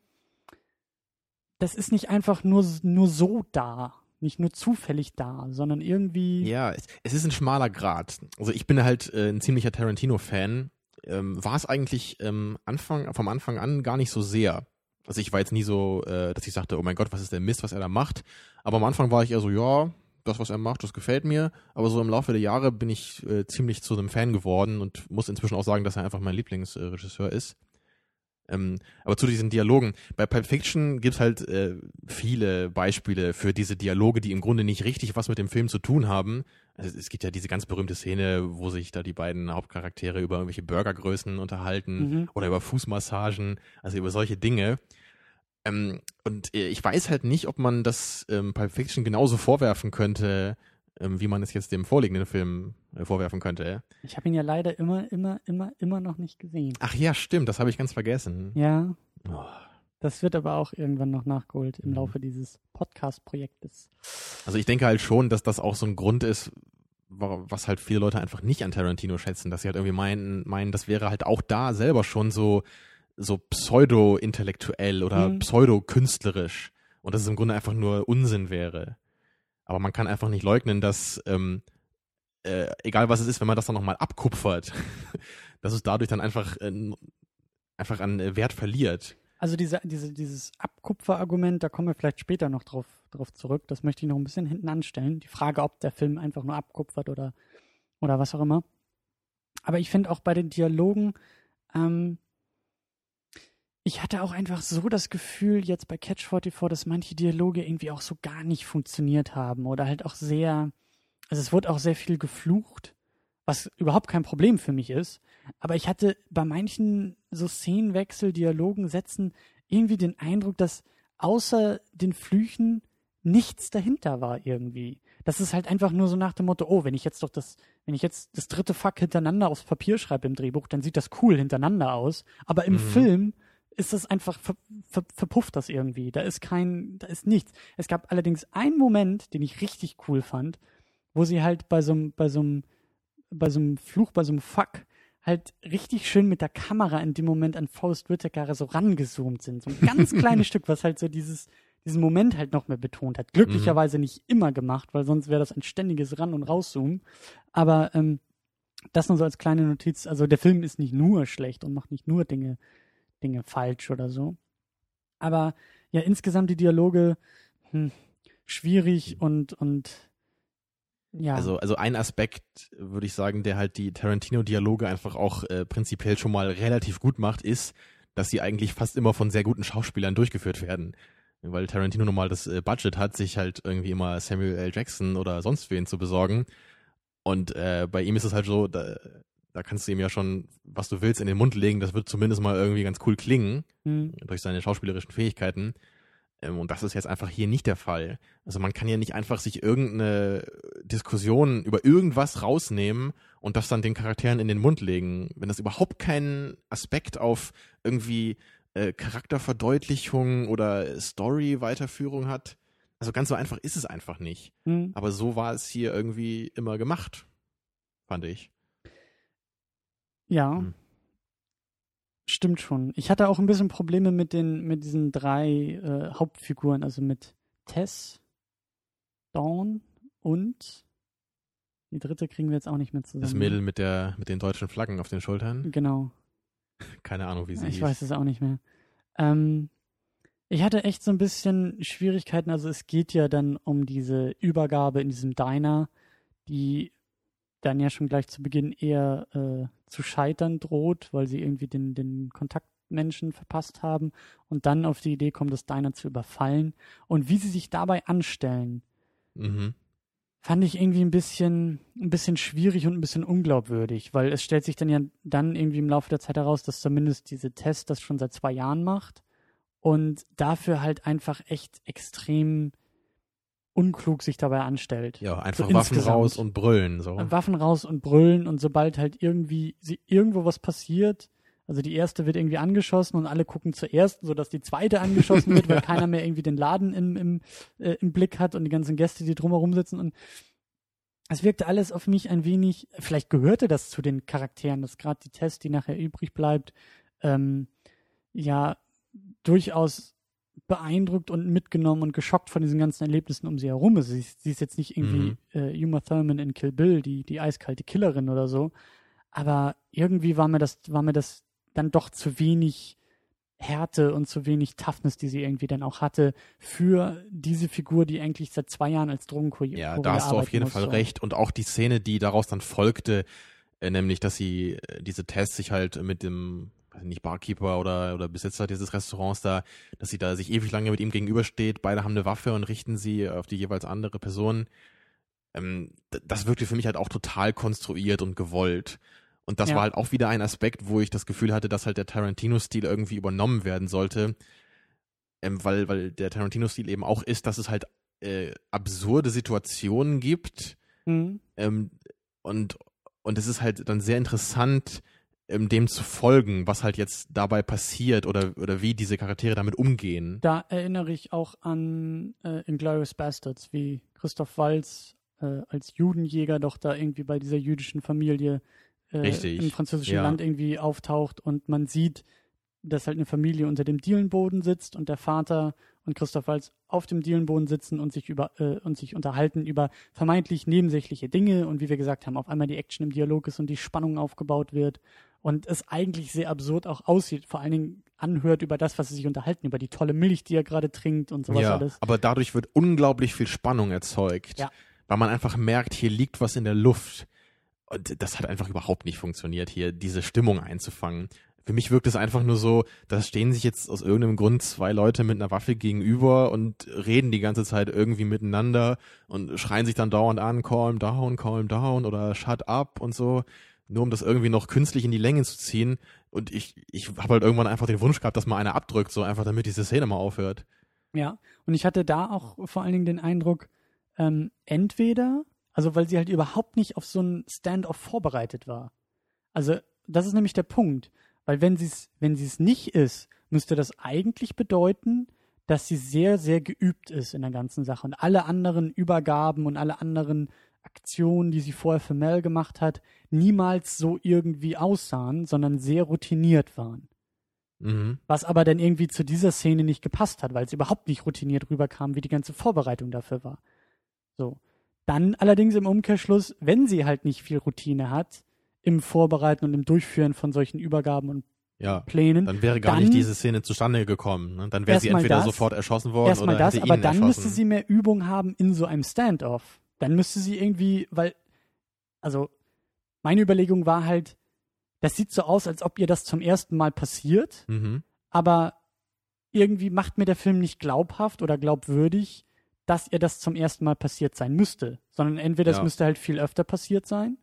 Speaker 3: das ist nicht einfach nur, nur so da, nicht nur zufällig da, sondern irgendwie.
Speaker 4: Ja, es, es ist ein schmaler Grad. Also ich bin halt äh, ein ziemlicher Tarantino-Fan. Ähm, war es eigentlich ähm, Anfang, vom Anfang an gar nicht so sehr. Also ich war jetzt nie so, äh, dass ich sagte, oh mein Gott, was ist der Mist, was er da macht. Aber am Anfang war ich eher so, ja, das, was er macht, das gefällt mir. Aber so im Laufe der Jahre bin ich äh, ziemlich zu einem Fan geworden und muss inzwischen auch sagen, dass er einfach mein Lieblingsregisseur ist. Ähm, aber zu diesen Dialogen. Bei Pulp Fiction gibt's halt äh, viele Beispiele für diese Dialoge, die im Grunde nicht richtig was mit dem Film zu tun haben. Also es gibt ja diese ganz berühmte Szene, wo sich da die beiden Hauptcharaktere über irgendwelche Burgergrößen unterhalten
Speaker 3: Mhm.
Speaker 4: oder über Fußmassagen, also über solche Dinge. Ähm, und äh, ich weiß halt nicht, ob man das ähm, Pulp Fiction genauso vorwerfen könnte, wie man es jetzt dem vorliegenden Film äh, vorwerfen könnte.
Speaker 3: Ich habe ihn ja leider immer, immer, immer, immer noch nicht gesehen.
Speaker 4: Ach ja, stimmt, das habe ich ganz vergessen.
Speaker 3: Ja,
Speaker 4: Oh.
Speaker 3: das wird aber auch irgendwann noch nachgeholt im
Speaker 4: Mhm.
Speaker 3: Laufe dieses Podcast-Projektes.
Speaker 4: Also ich denke halt schon, dass das auch so ein Grund ist, wa- was halt viele Leute einfach nicht an Tarantino schätzen, dass sie halt irgendwie meinen, meinen, das wäre halt auch da selber schon so, so pseudo-intellektuell oder
Speaker 3: Mhm.
Speaker 4: pseudo-künstlerisch und dass es im Grunde einfach nur Unsinn wäre. Aber man kann einfach nicht leugnen, dass, ähm, äh, egal was es ist, wenn man das dann nochmal abkupfert, dass es dadurch dann einfach, äh, einfach an äh, Wert verliert.
Speaker 3: Also diese, diese, dieses Abkupfer-Argument, da kommen wir vielleicht später noch drauf, drauf zurück. Das möchte ich noch ein bisschen hinten anstellen. Die Frage, ob der Film einfach nur abkupfert oder, oder was auch immer. Aber ich finde auch bei den Dialogen, ähm, ich hatte auch einfach so das Gefühl jetzt bei Catch 44, dass manche Dialoge irgendwie auch so gar nicht funktioniert haben oder halt auch sehr, also es wurde auch sehr viel geflucht, was überhaupt kein Problem für mich ist. Aber ich hatte bei manchen so Szenenwechsel, Dialogen, Sätzen irgendwie den Eindruck, dass außer den Flüchen nichts dahinter war irgendwie. Das ist halt einfach nur so nach dem Motto, oh, wenn ich jetzt doch das, wenn ich jetzt das dritte Fuck hintereinander aufs Papier schreibe im Drehbuch, dann sieht das cool hintereinander aus. Aber im
Speaker 4: Mhm.
Speaker 3: Film ist das einfach, ver, ver, verpufft das irgendwie. Da ist kein, da ist nichts. Es gab allerdings einen Moment, den ich richtig cool fand, wo sie halt bei so einem, bei so einem, bei so einem Fluch, bei so einem Fuck, halt richtig schön mit der Kamera in dem Moment an Forrest Whitaker so rangezoomt sind. So ein ganz kleines Stück, was halt so dieses, diesen Moment halt noch mehr betont hat. Glücklicherweise nicht immer gemacht, weil sonst wäre das ein ständiges Ran- und Rauszoomen. Aber ähm, das nur so als kleine Notiz. Also der Film ist nicht nur schlecht und macht nicht nur Dinge, Dinge falsch oder so. Aber ja, insgesamt die Dialoge hm, schwierig und und ja.
Speaker 4: Also, also ein Aspekt, würde ich sagen, der halt die Tarantino-Dialoge einfach auch äh, prinzipiell schon mal relativ gut macht, ist, dass sie eigentlich fast immer von sehr guten Schauspielern durchgeführt werden. Weil Tarantino nun mal das äh, Budget hat, sich halt irgendwie immer Samuel L. Jackson oder sonst wen zu besorgen. Und äh, bei ihm ist es halt so, da, da kannst du ihm ja schon, was du willst, in den Mund legen. Das wird zumindest mal irgendwie ganz cool klingen
Speaker 3: hm,
Speaker 4: durch seine schauspielerischen Fähigkeiten. Ähm, und das ist jetzt einfach hier nicht der Fall. Also man kann ja nicht einfach sich irgendeine Diskussion über irgendwas rausnehmen und das dann den Charakteren in den Mund legen, wenn das überhaupt keinen Aspekt auf irgendwie äh, Charakterverdeutlichung oder Story-Weiterführung hat. Also ganz so einfach ist es einfach nicht.
Speaker 3: hm.
Speaker 4: Aber so war es hier irgendwie immer gemacht, fand ich.
Speaker 3: Ja.
Speaker 4: Hm.
Speaker 3: Stimmt schon. Ich hatte auch ein bisschen Probleme mit den, mit diesen drei äh, Hauptfiguren, also mit Tess, Dawn und die dritte kriegen wir jetzt auch nicht mehr zusammen.
Speaker 4: Das Mädel mit der mit den deutschen Flaggen auf den Schultern.
Speaker 3: Genau.
Speaker 4: Keine Ahnung, wie sie
Speaker 3: Ich
Speaker 4: hieß.
Speaker 3: weiß es auch nicht mehr. Ähm, ich hatte echt so ein bisschen Schwierigkeiten. Also es geht ja dann um diese Übergabe in diesem Diner, die dann ja schon gleich zu Beginn eher äh, zu scheitern droht, weil sie irgendwie den, den Kontaktmenschen verpasst haben und dann auf die Idee kommen, das Diner zu überfallen. Und wie sie sich dabei anstellen,
Speaker 4: Mhm.
Speaker 3: fand ich irgendwie ein bisschen, ein bisschen schwierig und ein bisschen unglaubwürdig, weil es stellt sich dann ja dann irgendwie im Laufe der Zeit heraus, dass zumindest diese Test das schon seit zwei Jahren macht und dafür halt einfach echt extrem unklug sich dabei anstellt.
Speaker 4: Ja, einfach
Speaker 3: So
Speaker 4: Waffen
Speaker 3: insgesamt.
Speaker 4: raus und brüllen. So.
Speaker 3: Waffen raus und brüllen und sobald halt irgendwie sie, irgendwo was passiert, also die erste wird irgendwie angeschossen und alle gucken zur ersten, sodass die zweite angeschossen wird, weil keiner mehr irgendwie den Laden im, im, äh, im Blick hat und die ganzen Gäste, die drumherum sitzen und es wirkte alles auf mich ein wenig, vielleicht gehörte das zu den Charakteren, dass gerade die Tess, die nachher übrig bleibt, ähm, ja durchaus beeindruckt und mitgenommen und geschockt von diesen ganzen Erlebnissen um sie herum ist. Sie, ist- sie ist jetzt nicht irgendwie äh, Uma Thurman in Kill Bill, die, die eiskalte Killerin oder so. Aber irgendwie war mir das, war mir das dann doch zu wenig Härte und zu wenig Toughness, die sie irgendwie dann auch hatte, für diese Figur, die eigentlich seit zwei Jahren als Drogenkurier
Speaker 4: Ja, da hast du auf jeden Fall recht. Und auch die Szene, die daraus dann folgte, äh, nämlich, dass sie äh, diese Tests sich halt mit dem, nicht, Barkeeper oder, oder Besitzer dieses Restaurants da, dass sie da sich ewig lange mit ihm gegenübersteht, beide haben eine Waffe und richten sie auf die jeweils andere Person. Ähm, das wirkte für mich halt auch total konstruiert und gewollt. Und das
Speaker 3: Ja.
Speaker 4: war halt auch wieder ein Aspekt, wo ich das Gefühl hatte, dass halt der Tarantino-Stil irgendwie übernommen werden sollte. Ähm, weil, weil der Tarantino-Stil eben auch ist, dass es halt äh, absurde Situationen gibt.
Speaker 3: Mhm.
Speaker 4: Ähm, und, und es ist halt dann sehr interessant, dem zu folgen, was halt jetzt dabei passiert oder, oder wie diese Charaktere damit umgehen.
Speaker 3: Da erinnere ich auch an äh, Inglourious Bastards, wie Christoph Waltz äh, als Judenjäger doch da irgendwie bei dieser jüdischen Familie äh, im französischen
Speaker 4: ja.
Speaker 3: Land irgendwie auftaucht und man sieht, dass halt eine Familie unter dem Dielenboden sitzt und der Vater und Christoph Waltz auf dem Dielenboden sitzen und sich über äh, und sich unterhalten über vermeintlich nebensächliche Dinge und wie wir gesagt haben, auf einmal die Action im Dialog ist und die Spannung aufgebaut wird und es eigentlich sehr absurd auch aussieht, vor allen Dingen anhört über das, was sie sich unterhalten, über die tolle Milch, die er gerade trinkt und sowas
Speaker 4: ja,
Speaker 3: alles.
Speaker 4: aber dadurch wird unglaublich viel Spannung erzeugt,
Speaker 3: Ja.
Speaker 4: weil man einfach merkt, hier liegt was in der Luft. Und das hat einfach überhaupt nicht funktioniert, hier diese Stimmung einzufangen. Für mich wirkt es einfach nur so, da stehen sich jetzt aus irgendeinem Grund zwei Leute mit einer Waffe gegenüber und reden die ganze Zeit irgendwie miteinander und schreien sich dann dauernd an, calm down, calm down oder shut up und so, nur um das irgendwie noch künstlich in die Länge zu ziehen. Und ich, ich habe halt irgendwann einfach den Wunsch gehabt, dass mal einer abdrückt, so einfach damit diese Szene mal aufhört.
Speaker 3: Ja, und ich hatte da auch vor allen Dingen den Eindruck, ähm, entweder, also weil sie halt überhaupt nicht auf so ein Stand-off vorbereitet war. Also das ist nämlich der Punkt, weil wenn sie es, wenn sie es nicht ist, müsste das eigentlich bedeuten, dass sie sehr, sehr geübt ist in der ganzen Sache und alle anderen Übergaben und alle anderen Aktionen, die sie vorher für Mel gemacht hat, niemals so irgendwie aussahen, sondern sehr routiniert waren.
Speaker 4: Mhm.
Speaker 3: Was aber dann irgendwie zu dieser Szene nicht gepasst hat, weil es überhaupt nicht routiniert rüberkam, wie die ganze Vorbereitung dafür war. So. Dann allerdings im Umkehrschluss, wenn sie halt nicht viel Routine hat, im Vorbereiten und im Durchführen von solchen Übergaben und
Speaker 4: Ja.
Speaker 3: Plänen,
Speaker 4: Dann wäre gar
Speaker 3: Dann-
Speaker 4: nicht diese Szene zustande gekommen. Ne? Dann wäre sie entweder
Speaker 3: das.
Speaker 4: sofort erschossen worden
Speaker 3: erstmal
Speaker 4: oder
Speaker 3: das,
Speaker 4: hätte
Speaker 3: aber
Speaker 4: ihn
Speaker 3: dann
Speaker 4: erschossen.
Speaker 3: müsste sie mehr Übung haben in so einem Standoff. Dann müsste sie irgendwie, weil, also meine Überlegung war halt, das sieht so aus, als ob ihr das zum ersten Mal passiert,
Speaker 4: Mhm.
Speaker 3: aber irgendwie macht mir der Film nicht glaubhaft oder glaubwürdig, dass ihr das zum ersten Mal passiert sein müsste, sondern entweder es
Speaker 4: Ja.
Speaker 3: müsste halt viel öfter passiert sein,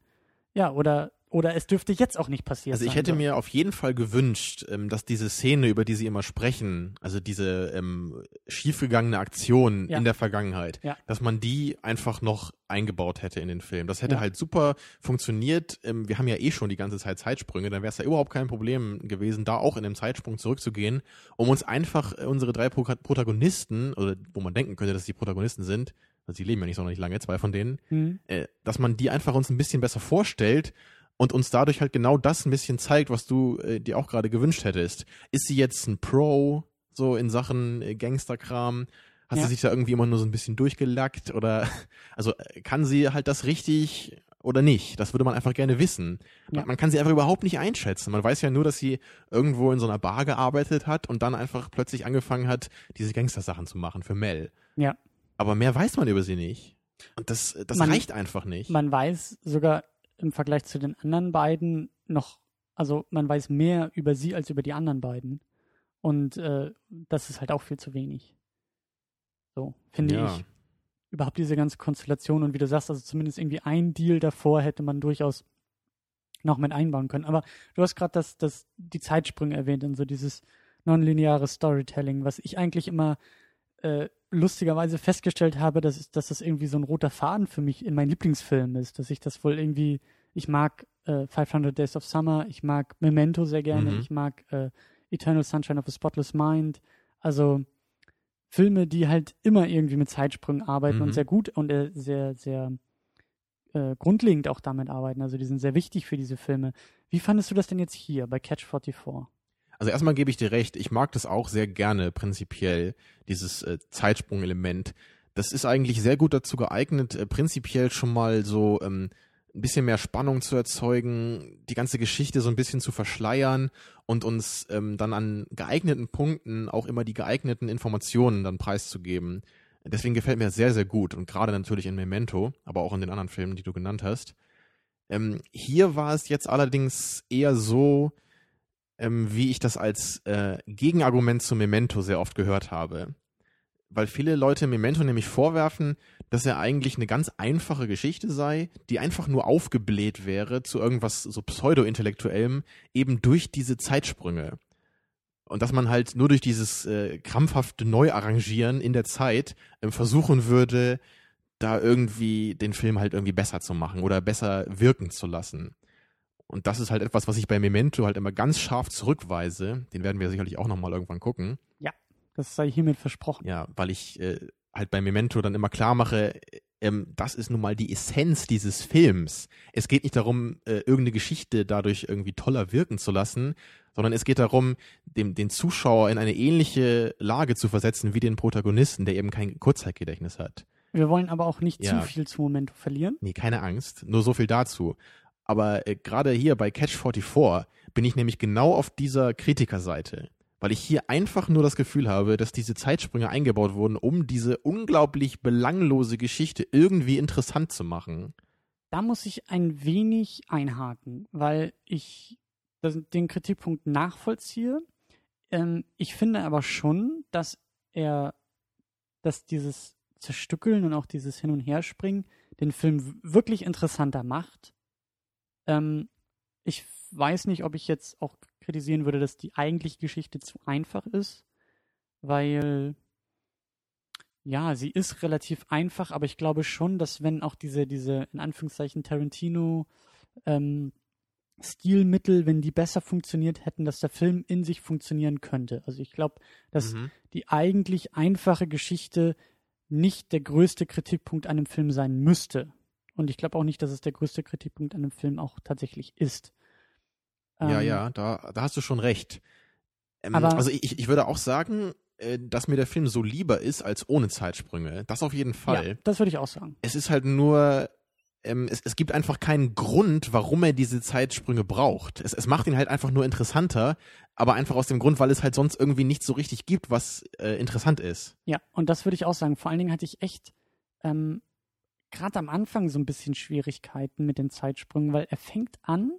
Speaker 3: ja, oder oder es dürfte jetzt auch nicht passiert
Speaker 4: Also ich hätte mir auf jeden Fall gewünscht, ähm, dass diese Szene, über die sie immer sprechen, also diese ähm, schiefgegangene Aktion
Speaker 3: Ja.
Speaker 4: in der Vergangenheit,
Speaker 3: Ja.
Speaker 4: dass man die einfach noch eingebaut hätte in den Film. Das hätte
Speaker 3: Ja.
Speaker 4: halt super funktioniert. Ähm, wir haben ja eh schon die ganze Zeit Zeitsprünge, dann wäre es ja überhaupt kein Problem gewesen, da auch in dem Zeitsprung zurückzugehen, um uns einfach äh, unsere drei Pro Protagonisten, oder wo man denken könnte, dass die Protagonisten sind, also sie leben ja nicht sonderlich lange, zwei von denen,
Speaker 3: Hm.
Speaker 4: äh, dass man die einfach uns ein bisschen besser vorstellt und uns dadurch halt genau das ein bisschen zeigt, was du äh, dir auch gerade gewünscht hättest. Ist sie jetzt ein Pro so in Sachen äh, Gangsterkram? Hat
Speaker 3: Ja.
Speaker 4: sie sich da irgendwie immer nur so ein bisschen durchgelackt oder also äh, kann sie halt das richtig oder nicht? Das würde man einfach gerne wissen.
Speaker 3: Ja.
Speaker 4: Man, man kann sie einfach überhaupt nicht einschätzen. Man weiß ja nur, dass sie irgendwo in so einer Bar gearbeitet hat und dann einfach plötzlich angefangen hat, diese Gangstersachen zu machen für Mel.
Speaker 3: Ja.
Speaker 4: Aber mehr weiß man über sie nicht. Und das, das
Speaker 3: Man-
Speaker 4: reicht einfach nicht.
Speaker 3: Man weiß sogar im Vergleich zu den anderen beiden noch, also man weiß mehr über sie als über die anderen beiden. Und äh, das ist halt auch viel zu wenig. So, finde
Speaker 4: Ja.
Speaker 3: ich. Überhaupt diese ganze Konstellation und wie du sagst, also zumindest irgendwie ein Deal davor hätte man durchaus noch mit einbauen können. Aber du hast gerade das, das, die Zeitsprünge erwähnt und so dieses nonlineare Storytelling, was ich eigentlich immer äh, lustigerweise festgestellt habe, dass, dass das irgendwie so ein roter Faden für mich in meinen Lieblingsfilmen ist, dass ich das wohl irgendwie, ich mag äh, 500 Days of Summer, ich mag Memento sehr gerne,
Speaker 4: Mhm.
Speaker 3: ich mag äh, Eternal Sunshine of a Spotless Mind, also Filme, die halt immer irgendwie mit Zeitsprüngen arbeiten
Speaker 4: Mhm.
Speaker 3: und sehr gut und äh, sehr, sehr äh, grundlegend auch damit arbeiten, also die sind sehr wichtig für diese Filme. Wie fandest du das denn jetzt hier bei Catch 44?
Speaker 4: Also erstmal gebe ich dir recht, ich mag das auch sehr gerne prinzipiell, dieses äh, Zeitsprung-Element. Das ist eigentlich sehr gut dazu geeignet, äh, prinzipiell schon mal so ähm, ein bisschen mehr Spannung zu erzeugen, die ganze Geschichte so ein bisschen zu verschleiern und uns ähm, dann an geeigneten Punkten auch immer die geeigneten Informationen dann preiszugeben. Deswegen gefällt mir sehr, sehr gut und gerade natürlich in Memento, aber auch in den anderen Filmen, die du genannt hast. Ähm, hier war es jetzt allerdings eher so, ähm, wie ich das als äh, Gegenargument zu Memento sehr oft gehört habe. Weil viele Leute Memento nämlich vorwerfen, dass er eigentlich eine ganz einfache Geschichte sei, die einfach nur aufgebläht wäre zu irgendwas so pseudo-intellektuellem, eben durch diese Zeitsprünge. Und dass man halt nur durch dieses äh, krampfhafte Neuarrangieren in der Zeit ähm, versuchen würde, da irgendwie den Film halt irgendwie besser zu machen oder besser wirken zu lassen. Und das ist halt etwas, was ich bei Memento halt immer ganz scharf zurückweise. Den werden wir sicherlich auch nochmal irgendwann gucken.
Speaker 3: Das sei hiermit versprochen.
Speaker 4: Ja, weil ich äh, halt bei Memento dann immer klar mache, ähm, das ist nun mal die Essenz dieses Films. Es geht nicht darum, äh, irgendeine Geschichte dadurch irgendwie toller wirken zu lassen, sondern es geht darum, dem, den Zuschauer in eine ähnliche Lage zu versetzen wie den Protagonisten, der eben kein Kurzzeitgedächtnis hat.
Speaker 3: Wir wollen aber auch nicht
Speaker 4: Ja.
Speaker 3: zu viel zu Momento verlieren.
Speaker 4: Nee, keine Angst. Nur so viel dazu. Aber äh, gerade hier bei Catch 44 bin ich nämlich genau auf dieser Kritikerseite. Weil ich hier einfach nur das Gefühl habe, dass diese Zeitsprünge eingebaut wurden, um diese unglaublich belanglose Geschichte irgendwie interessant zu machen.
Speaker 3: Da muss ich ein wenig einhaken, weil ich den Kritikpunkt nachvollziehe. Ähm, ich finde aber schon, dass er, dass dieses Zerstückeln und auch dieses Hin- und Herspringen den Film wirklich interessanter macht. Ähm, ich weiß nicht, ob ich jetzt auch kritisieren würde, dass die eigentliche Geschichte zu einfach ist, weil ja, sie ist relativ einfach, aber ich glaube schon, dass wenn auch diese, diese, in Anführungszeichen, Tarantino ähm, Stilmittel, wenn die besser funktioniert hätten, dass der Film in sich funktionieren könnte. Also ich glaube, dass
Speaker 4: Mhm.
Speaker 3: die eigentlich einfache Geschichte nicht der größte Kritikpunkt an dem Film sein müsste. Und ich glaube auch nicht, dass es der größte Kritikpunkt an dem Film auch tatsächlich ist.
Speaker 4: Ja,
Speaker 3: Ähm,
Speaker 4: ja, da, da hast du schon recht. Ähm,
Speaker 3: Aber-
Speaker 4: also ich, ich würde auch sagen, äh, dass mir der Film so lieber ist als ohne Zeitsprünge. Das auf jeden Fall.
Speaker 3: Ja, das würde ich auch sagen.
Speaker 4: Es ist halt nur, ähm, es, es gibt einfach keinen Grund, warum er diese Zeitsprünge braucht. Es, es macht ihn halt einfach nur interessanter, aber einfach aus dem Grund, weil es halt sonst irgendwie nichts so richtig gibt, was äh, interessant ist.
Speaker 3: Ja, und das würde ich auch sagen. Vor allen Dingen hatte ich echt ähm, gerade am Anfang so ein bisschen Schwierigkeiten mit den Zeitsprüngen, weil er fängt an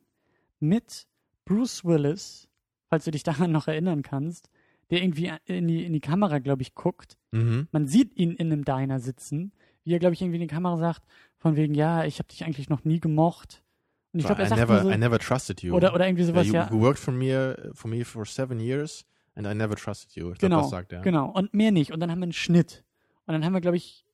Speaker 3: mit Bruce Willis, falls du dich daran noch erinnern kannst, der irgendwie in die, in die Kamera, glaube ich, guckt.
Speaker 4: Mhm.
Speaker 3: Man sieht ihn in einem Diner sitzen, wie er, glaube ich, irgendwie in die Kamera sagt, von wegen, ja, ich habe dich eigentlich noch nie gemocht. Und ich glaube, er
Speaker 4: I
Speaker 3: sagt
Speaker 4: never,
Speaker 3: so,
Speaker 4: I never trusted you.
Speaker 3: oder, oder irgendwie sowas,
Speaker 4: you,
Speaker 3: ja.
Speaker 4: you worked for me, for me for seven years and I never trusted you. Ich glaub,
Speaker 3: Genau,
Speaker 4: das sagt er.
Speaker 3: Genau, und mehr nicht. Und dann haben wir einen Schnitt. Und dann haben wir, glaube ich,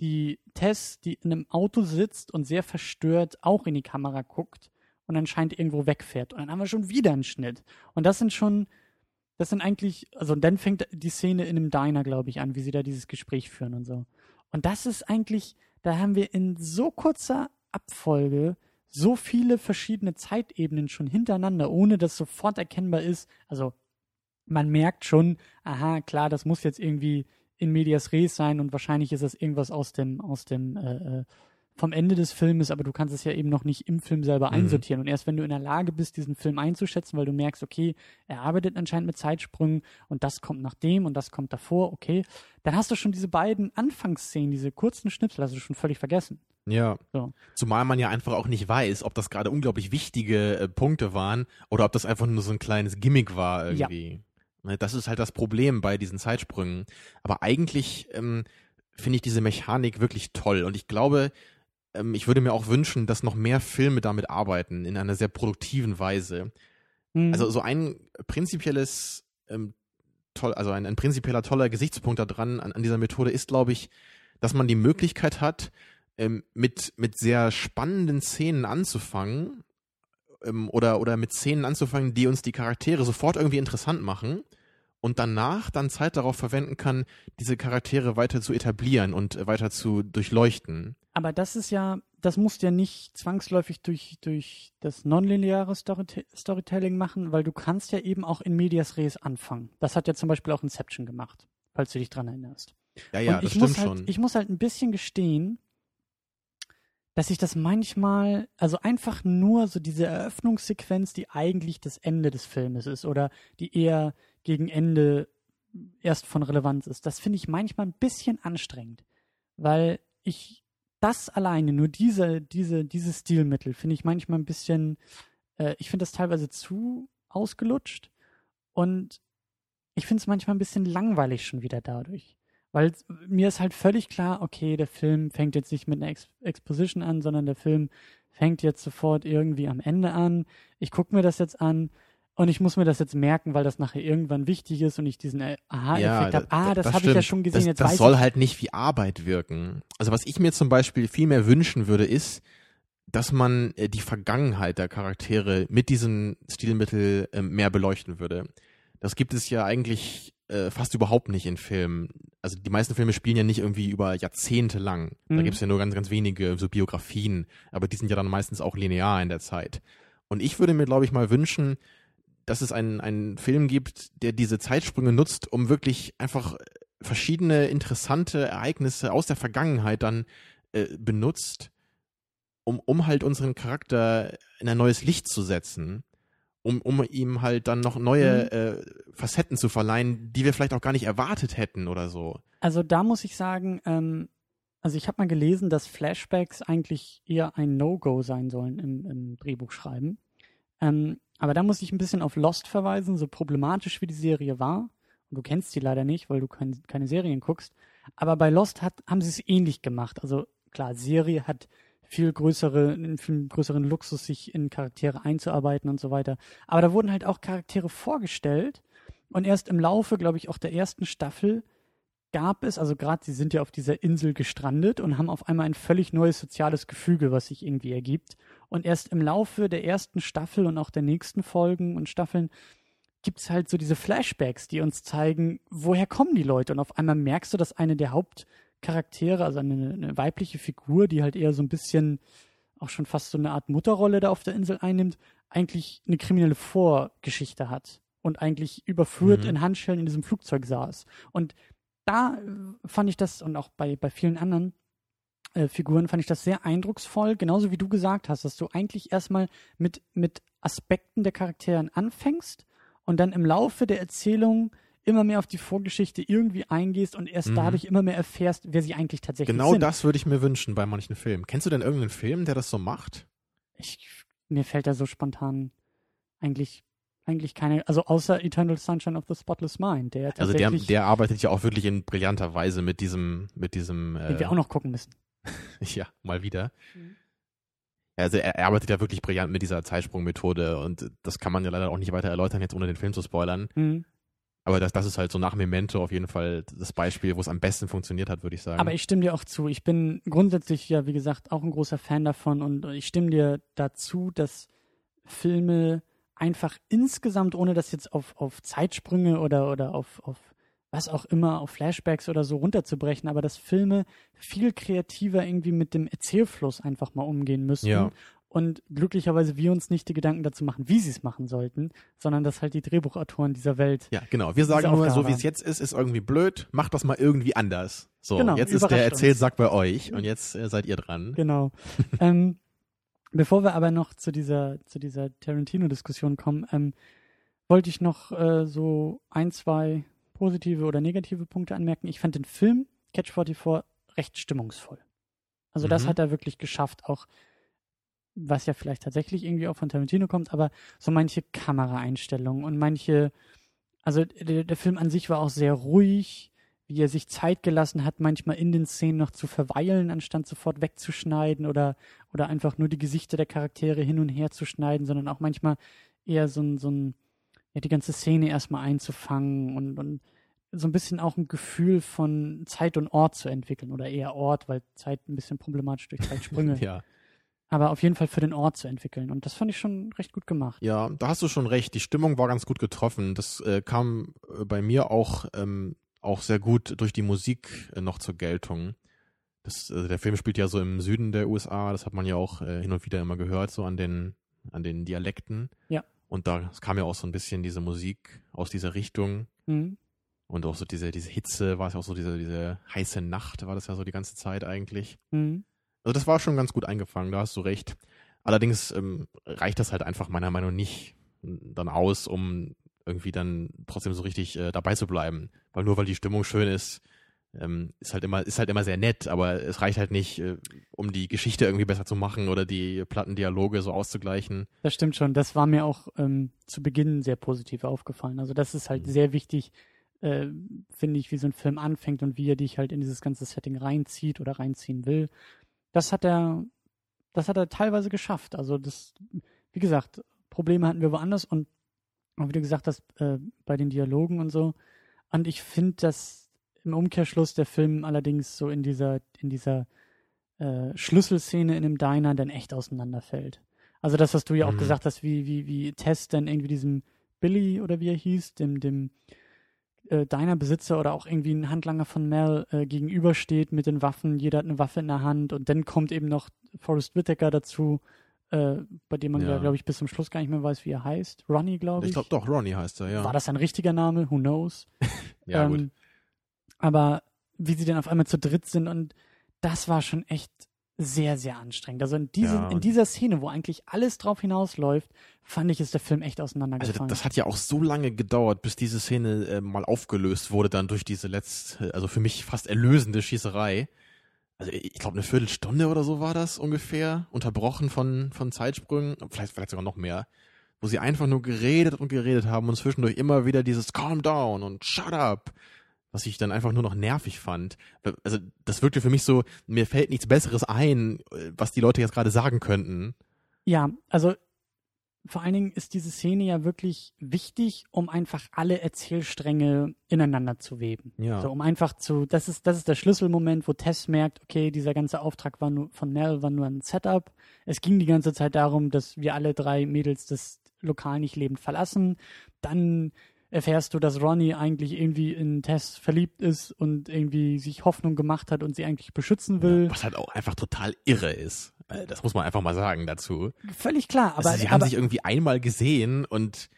Speaker 3: die Tess, die in einem Auto sitzt und sehr verstört auch in die Kamera guckt und anscheinend irgendwo wegfährt. Und dann haben wir schon wieder einen Schnitt. Und das sind schon, das sind eigentlich, also dann fängt die Szene in einem Diner, glaube ich, an, wie sie da dieses Gespräch führen und so. Und das ist eigentlich, da haben wir in so kurzer Abfolge so viele verschiedene Zeitebenen schon hintereinander, ohne dass sofort erkennbar ist. Also man merkt schon, aha, klar, das muss jetzt irgendwie in medias res sein und wahrscheinlich ist das irgendwas aus dem, aus dem, äh, äh, vom Ende des Filmes, aber du kannst es ja eben noch nicht im Film selber
Speaker 4: Mhm.
Speaker 3: einsortieren. Und erst wenn du in der Lage bist, diesen Film einzuschätzen, weil du merkst, okay, er arbeitet anscheinend mit Zeitsprüngen und das kommt nach dem und das kommt davor, okay, dann hast du schon diese beiden Anfangsszenen, diese kurzen Schnipsel, hast du schon völlig vergessen.
Speaker 4: Ja.
Speaker 3: So.
Speaker 4: Zumal man ja einfach auch nicht weiß, ob das gerade unglaublich wichtige äh, Punkte waren oder ob das einfach nur so ein kleines Gimmick war irgendwie. Ne, Das ist halt das Problem bei diesen Zeitsprüngen. Aber eigentlich ähm, finde ich diese Mechanik wirklich toll und ich glaube, ähm, ich würde mir auch wünschen, dass noch mehr Filme damit arbeiten in einer sehr produktiven Weise.
Speaker 3: Hm.
Speaker 4: Also so ein prinzipielles ähm, toll, also ein, ein prinzipieller toller Gesichtspunkt daran an, an dieser Methode ist, glaube ich, dass man die Möglichkeit hat, ähm, mit mit sehr spannenden Szenen anzufangen ähm, oder oder mit Szenen anzufangen, die uns die Charaktere sofort irgendwie interessant machen und danach dann Zeit darauf verwenden kann, diese Charaktere weiter zu etablieren und äh, weiter zu durchleuchten.
Speaker 3: Aber das ist ja, das musst du ja nicht zwangsläufig durch, durch das nonlineare Storyte Storytelling machen, weil du kannst ja eben auch in Medias Res anfangen. Das hat ja zum Beispiel auch Inception gemacht, falls du dich dran erinnerst.
Speaker 4: Ja, ja,
Speaker 3: Und
Speaker 4: das stimmt
Speaker 3: halt,
Speaker 4: schon.
Speaker 3: Ich muss halt ein bisschen gestehen, dass ich das manchmal, also einfach nur so diese Eröffnungssequenz, die eigentlich das Ende des Filmes ist oder die eher gegen Ende erst von Relevanz ist, das finde ich manchmal ein bisschen anstrengend, weil ich das alleine, nur diese, diese, dieses Stilmittel finde ich manchmal ein bisschen, äh, ich finde das teilweise zu ausgelutscht und ich finde es manchmal ein bisschen langweilig schon wieder dadurch. Weil mir ist halt völlig klar, okay, der Film fängt jetzt nicht mit einer Ex Exposition an, sondern der Film fängt jetzt sofort irgendwie am Ende an. Ich gucke mir das jetzt an und ich muss mir das jetzt merken, weil das nachher irgendwann wichtig ist und ich diesen äh, Aha-Effekt
Speaker 4: da-
Speaker 3: habe. Ah, das,
Speaker 4: das
Speaker 3: habe ich ja schon gesehen,
Speaker 4: Das,
Speaker 3: jetzt
Speaker 4: das
Speaker 3: weiß
Speaker 4: soll
Speaker 3: ich.
Speaker 4: halt nicht wie Arbeit wirken. Also was ich mir zum Beispiel viel mehr wünschen würde, ist, dass man äh, die Vergangenheit der Charaktere mit diesem Stilmittel äh, mehr beleuchten würde. Das gibt es ja eigentlich äh, fast überhaupt nicht in Filmen. Also die meisten Filme spielen ja nicht irgendwie über Jahrzehnte lang. Da
Speaker 3: Mhm.
Speaker 4: gibt es ja nur ganz, ganz wenige so Biografien, aber die sind ja dann meistens auch linear in der Zeit. Und ich würde mir, glaube ich, mal wünschen, dass es einen, einen Film gibt, der diese Zeitsprünge nutzt, um wirklich einfach verschiedene interessante Ereignisse aus der Vergangenheit dann äh, benutzt, um, um halt unseren Charakter in ein neues Licht zu setzen, um, um ihm halt dann noch neue äh, Facetten zu verleihen, die wir vielleicht auch gar nicht erwartet hätten oder so.
Speaker 3: Also da muss ich sagen, ähm, also ich habe mal gelesen, dass Flashbacks eigentlich eher ein No-Go sein sollen im, im Drehbuchschreiben. Ähm, aber da muss ich ein bisschen auf Lost verweisen, so problematisch wie die Serie war. Und du kennst die leider nicht, weil du kein, keine Serien guckst. Aber bei Lost hat, haben sie es ähnlich gemacht. Also klar, Serie hat viel größere, einen viel größeren Luxus, sich in Charaktere einzuarbeiten und so weiter. Aber da wurden halt auch Charaktere vorgestellt und erst im Laufe, glaube ich, auch der ersten Staffel gab es, also gerade sie sind ja auf dieser Insel gestrandet und haben auf einmal ein völlig neues soziales Gefüge, was sich irgendwie ergibt. Und erst im Laufe der ersten Staffel und auch der nächsten Folgen und Staffeln gibt es halt so diese Flashbacks, die uns zeigen, woher kommen die Leute. Und auf einmal merkst du, dass eine der Hauptcharaktere, also eine, eine weibliche Figur, die halt eher so ein bisschen auch schon fast so eine Art Mutterrolle da auf der Insel einnimmt, eigentlich eine kriminelle Vorgeschichte hat und eigentlich überführt mhm. in Handschellen in diesem Flugzeug saß. Und da äh, fand ich das und auch bei, bei vielen anderen äh, Figuren fand ich das sehr eindrucksvoll, genauso wie du gesagt hast, dass du eigentlich erstmal mit, mit Aspekten der Charakteren anfängst und dann im Laufe der Erzählung immer mehr auf die Vorgeschichte irgendwie eingehst und erst mhm. dadurch immer mehr erfährst, wer sie eigentlich tatsächlich
Speaker 4: genau
Speaker 3: sind.
Speaker 4: Genau das würde ich mir wünschen bei manchen Filmen. Kennst du denn irgendeinen Film, der das so macht?
Speaker 3: Ich, mir fällt da so spontan eigentlich eigentlich keine, also außer Eternal Sunshine of the Spotless Mind, der
Speaker 4: Also der, der arbeitet ja auch wirklich in brillanter Weise mit diesem, mit diesem.
Speaker 3: Den äh, wir auch noch gucken müssen.
Speaker 4: ja, mal wieder. Mhm. Also er, er, arbeitet ja wirklich brillant mit dieser Zeitsprungmethode und das kann man ja leider auch nicht weiter erläutern, jetzt ohne den Film zu spoilern. Mhm. Aber das, das ist halt so nach Memento auf jeden Fall das Beispiel, wo es am besten funktioniert hat, würde ich sagen.
Speaker 3: Aber ich stimme dir auch zu. Ich bin grundsätzlich ja, wie gesagt, auch ein großer Fan davon und ich stimme dir dazu, dass Filme einfach insgesamt, ohne das jetzt auf, auf Zeitsprünge oder, oder auf, auf was auch immer, auf Flashbacks oder so runterzubrechen, aber dass Filme viel kreativer irgendwie mit dem Erzählfluss einfach mal umgehen müssen. Ja. Und glücklicherweise wir uns nicht die Gedanken dazu machen, wie sie es machen sollten, sondern dass halt die Drehbuchautoren dieser Welt.
Speaker 4: Ja, genau. Wir sagen nur, so wie es jetzt ist, ist irgendwie blöd, macht das mal irgendwie anders. So, genau, jetzt ist der Erzählsack bei euch und jetzt äh, seid ihr dran.
Speaker 3: Genau. ähm, Bevor wir aber noch zu dieser, zu dieser Tarantino-Diskussion kommen, ähm, wollte ich noch äh, so ein, zwei positive oder negative Punkte anmerken. Ich fand den Film Catch 44 recht stimmungsvoll. Also mhm. das hat er wirklich geschafft, auch was ja vielleicht tatsächlich irgendwie auch von Tarantino kommt, aber so manche Kameraeinstellungen und manche, also der, der Film an sich war auch sehr ruhig, wie er sich Zeit gelassen hat, manchmal in den Szenen noch zu verweilen, anstatt sofort wegzuschneiden oder, oder einfach nur die Gesichter der Charaktere hin und her zu schneiden, sondern auch manchmal eher so ein, so ein ja, die ganze Szene erstmal einzufangen und, und so ein bisschen auch ein Gefühl von Zeit und Ort zu entwickeln oder eher Ort, weil Zeit ein bisschen problematisch durch Zeitsprünge.
Speaker 4: ja.
Speaker 3: Aber auf jeden Fall für den Ort zu entwickeln. Und das fand ich schon recht gut gemacht.
Speaker 4: Ja, da hast du schon recht. Die Stimmung war ganz gut getroffen. Das äh, kam äh, bei mir auch ähm, auch sehr gut durch die Musik äh, noch zur Geltung. Das, äh, der Film spielt ja so im Süden der USA, das hat man ja auch äh, hin und wieder immer gehört, so an den, an den Dialekten.
Speaker 3: Ja.
Speaker 4: Und da kam ja auch so ein bisschen diese Musik aus dieser Richtung. Mhm. Und auch so diese, diese Hitze, war es auch so diese, diese heiße Nacht, war das ja so die ganze Zeit eigentlich. Mhm. Also das war schon ganz gut eingefangen, da hast du recht. Allerdings ähm, reicht das halt einfach meiner Meinung nach nicht dann aus, um irgendwie dann trotzdem so richtig äh, dabei zu bleiben. Weil nur weil die Stimmung schön ist, ähm, ist halt immer, ist halt immer sehr nett, aber es reicht halt nicht, äh, um die Geschichte irgendwie besser zu machen oder die Plattendialoge so auszugleichen.
Speaker 3: Das stimmt schon. Das war mir auch ähm, zu Beginn sehr positiv aufgefallen. Also das ist halt mhm. sehr wichtig, äh, finde ich, wie so ein Film anfängt und wie er dich halt in dieses ganze Setting reinzieht oder reinziehen will. Das hat er, das hat er teilweise geschafft. Also das, wie gesagt, Probleme hatten wir woanders und wie du gesagt hast, äh, bei den Dialogen und so. Und ich finde, dass im Umkehrschluss der Film allerdings so in dieser, in dieser äh, Schlüsselszene in dem Diner dann echt auseinanderfällt. Also das, was du ja auch mhm. gesagt hast, wie, wie, wie Tess dann irgendwie diesem Billy oder wie er hieß, dem, dem äh, Diner-Besitzer oder auch irgendwie ein Handlanger von Mel äh, gegenübersteht mit den Waffen, jeder hat eine Waffe in der Hand und dann kommt eben noch Forrest Whitaker dazu, äh, bei dem man ja, ja glaube ich, bis zum Schluss gar nicht mehr weiß, wie er heißt. Ronnie, glaube ich.
Speaker 4: Ich glaube doch, Ronnie heißt er, ja.
Speaker 3: War das ein richtiger Name? Who knows?
Speaker 4: ja, ähm, gut.
Speaker 3: Aber wie sie dann auf einmal zu dritt sind und das war schon echt sehr, sehr anstrengend. Also in, diese, ja. in dieser Szene, wo eigentlich alles drauf hinausläuft, fand ich, ist der Film echt auseinandergefallen.
Speaker 4: Also das hat ja auch so lange gedauert, bis diese Szene äh, mal aufgelöst wurde, dann durch diese letzte, also für mich fast erlösende Schießerei also ich glaube eine Viertelstunde oder so war das ungefähr, unterbrochen von, von Zeitsprüngen, vielleicht, vielleicht sogar noch mehr, wo sie einfach nur geredet und geredet haben und zwischendurch immer wieder dieses Calm down und Shut up, was ich dann einfach nur noch nervig fand. Also das wirkte für mich so, mir fällt nichts Besseres ein, was die Leute jetzt gerade sagen könnten.
Speaker 3: Ja, also vor allen Dingen ist diese Szene ja wirklich wichtig, um einfach alle Erzählstränge ineinander zu weben.
Speaker 4: Ja.
Speaker 3: So, um einfach zu, das ist, das ist der Schlüsselmoment, wo Tess merkt, okay, dieser ganze Auftrag war nur, von Mel war nur ein Setup. Es ging die ganze Zeit darum, dass wir alle drei Mädels das Lokal nicht lebend verlassen. Dann erfährst du, dass Ronnie eigentlich irgendwie in Tess verliebt ist und irgendwie sich Hoffnung gemacht hat und sie eigentlich beschützen will.
Speaker 4: Was halt auch einfach total irre ist. Äh, Das muss man einfach mal sagen dazu.
Speaker 3: Völlig klar, aber,
Speaker 4: also sie haben
Speaker 3: aber
Speaker 4: sich irgendwie einmal gesehen und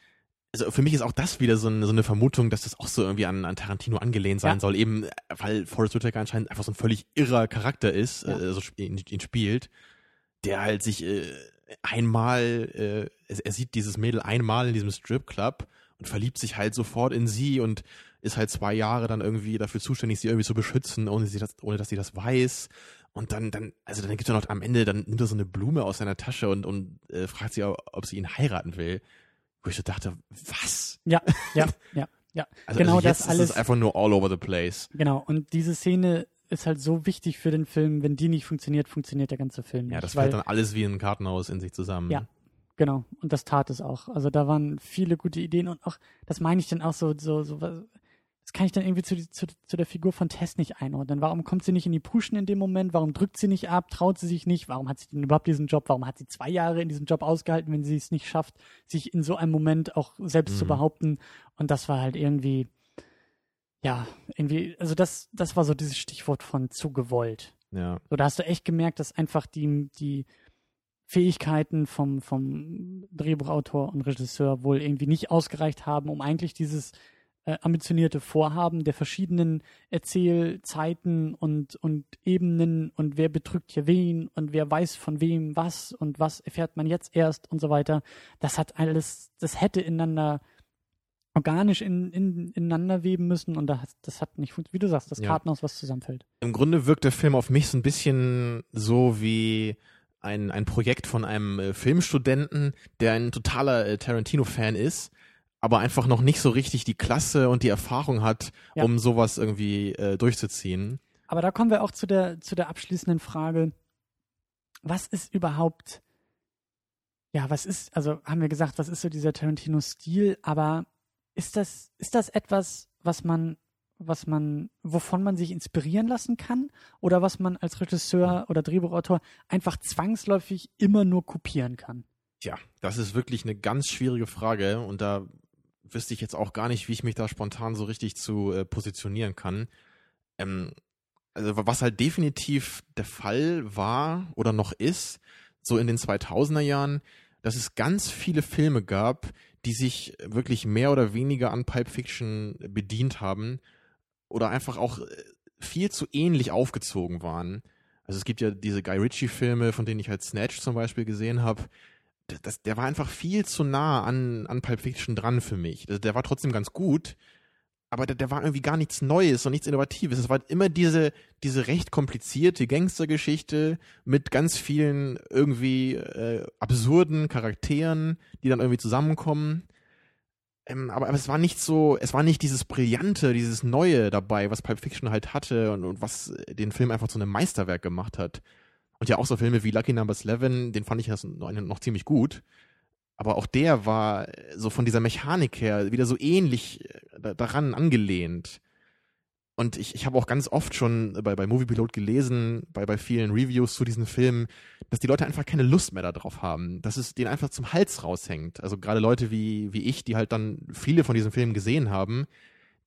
Speaker 4: also für mich ist auch das wieder so eine, so eine Vermutung, dass das auch so irgendwie an, an Tarantino angelehnt sein
Speaker 3: Ja.
Speaker 4: soll, eben äh, weil Forrest Whitaker anscheinend einfach so ein völlig irrer Charakter ist,
Speaker 3: Ja.
Speaker 4: äh, so ihn, ihn spielt, der halt sich äh, einmal, äh, er, er sieht dieses Mädel einmal in diesem Stripclub verliebt sich halt sofort in sie und ist halt zwei Jahre dann irgendwie dafür zuständig, sie irgendwie zu beschützen, ohne, sie das, ohne dass sie das weiß. Und dann, dann, also dann gibt er noch am Ende, dann nimmt er so eine Blume aus seiner Tasche und, und äh, fragt sie, ob sie ihn heiraten will. Wo ich so dachte, was?
Speaker 3: ja, ja, ja, ja.
Speaker 4: Also,
Speaker 3: Genau
Speaker 4: also jetzt
Speaker 3: das
Speaker 4: ist
Speaker 3: alles-
Speaker 4: es einfach nur all over the place.
Speaker 3: Genau, und diese Szene ist halt so wichtig für den Film. Wenn die nicht funktioniert, funktioniert der ganze Film nicht.
Speaker 4: Ja, das fällt dann alles wie ein Kartenhaus in sich zusammen.
Speaker 3: Ja. Genau, und das tat es auch. Also da waren viele gute Ideen und auch, das meine ich dann auch so, so, so, was- das kann ich dann irgendwie zu, zu, zu der Figur von Tess nicht einordnen. Warum kommt sie nicht in die Puschen in dem Moment? Warum drückt sie nicht ab? Traut sie sich nicht? Warum hat sie denn überhaupt diesen Job? Warum hat sie zwei Jahre in diesem Job ausgehalten, wenn sie es nicht schafft, sich in so einem Moment auch selbst zu
Speaker 4: Mhm.
Speaker 3: behaupten? Und das war halt irgendwie, ja, irgendwie, also das, das war so dieses Stichwort von zu gewollt.
Speaker 4: Ja.
Speaker 3: So, da hast du echt gemerkt, dass einfach die, die Fähigkeiten vom, vom Drehbuchautor und Regisseur wohl irgendwie nicht ausgereicht haben, um eigentlich dieses äh, ambitionierte Vorhaben der verschiedenen Erzählzeiten und, und Ebenen und wer betrügt hier wen und wer weiß von wem was und was erfährt man jetzt erst und so weiter. Das hat alles, das hätte ineinander organisch in, in, ineinander weben müssen und das, das hat nicht funktioniert. Wie du sagst, das
Speaker 4: Ja.
Speaker 3: Kartenhaus, was zusammenfällt.
Speaker 4: Im Grunde wirkt der Film auf mich so ein bisschen so wie ein, ein Projekt von einem äh, Filmstudenten, der ein totaler äh, Tarantino-Fan ist, aber einfach noch nicht so richtig die Klasse und die Erfahrung hat,
Speaker 3: Ja.
Speaker 4: um sowas irgendwie äh, durchzuziehen.
Speaker 3: Aber da kommen wir auch zu der, zu der abschließenden Frage. Was ist überhaupt, ja, was ist, also haben wir gesagt, was ist so dieser Tarantino-Stil, aber ist das, ist das etwas, was man, was man, wovon man sich inspirieren lassen kann? Oder was man als Regisseur oder Drehbuchautor einfach zwangsläufig immer nur kopieren kann?
Speaker 4: Tja, das ist wirklich eine ganz schwierige Frage und da wüsste ich jetzt auch gar nicht, wie ich mich da spontan so richtig zu äh, positionieren kann. Ähm, also was halt definitiv der Fall war oder noch ist, so in den 2000er Jahren, dass es ganz viele Filme gab, die sich wirklich mehr oder weniger an Pulp Fiction bedient haben oder einfach auch äh, viel zu ähnlich aufgezogen waren. Also es gibt ja diese Guy Ritchie-Filme, von denen ich halt Snatch zum Beispiel gesehen habe. Das, der war einfach viel zu nah an, an Pulp Fiction dran für mich. Der, der war trotzdem ganz gut, aber der, der war irgendwie gar nichts Neues und nichts Innovatives. Es war immer diese, diese recht komplizierte Gangstergeschichte mit ganz vielen irgendwie äh, absurden Charakteren, die dann irgendwie zusammenkommen. Ähm, aber, aber es war nicht so, es war nicht dieses Brillante, dieses Neue dabei, was Pulp Fiction halt hatte und, und was äh, den Film einfach zu einem Meisterwerk gemacht hat. Und ja auch so Filme wie Lucky Number 11, den fand ich noch, noch ziemlich gut. Aber auch der war äh, so von dieser Mechanik her wieder so ähnlich äh, da- daran angelehnt. Und ich, ich habe auch ganz oft schon bei, bei Moviepilot gelesen, bei, bei vielen Reviews zu diesen Filmen, dass die Leute einfach keine Lust mehr darauf haben, dass es denen einfach zum Hals raushängt. Also gerade Leute wie, wie ich, die halt dann viele von diesen Filmen gesehen haben,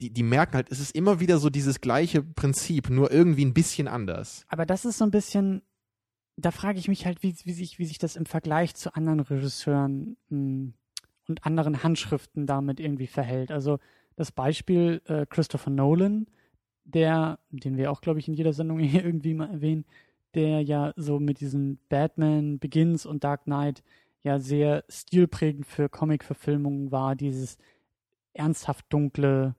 Speaker 4: die, die merken halt, es ist immer wieder so dieses gleiche Prinzip, nur irgendwie ein bisschen anders.
Speaker 3: Aber das ist so ein bisschen, da frage ich mich halt, wie, wie, sich, wie sich das im Vergleich zu anderen Regisseuren mh, und anderen Handschriften damit irgendwie verhält. Also das Beispiel äh, Christopher Nolan, der, den wir auch, glaube ich, in jeder Sendung hier irgendwie mal erwähnen, der ja so mit diesen Batman Begins und Dark Knight ja sehr stilprägend für Comic-Verfilmungen war, dieses ernsthaft dunkle,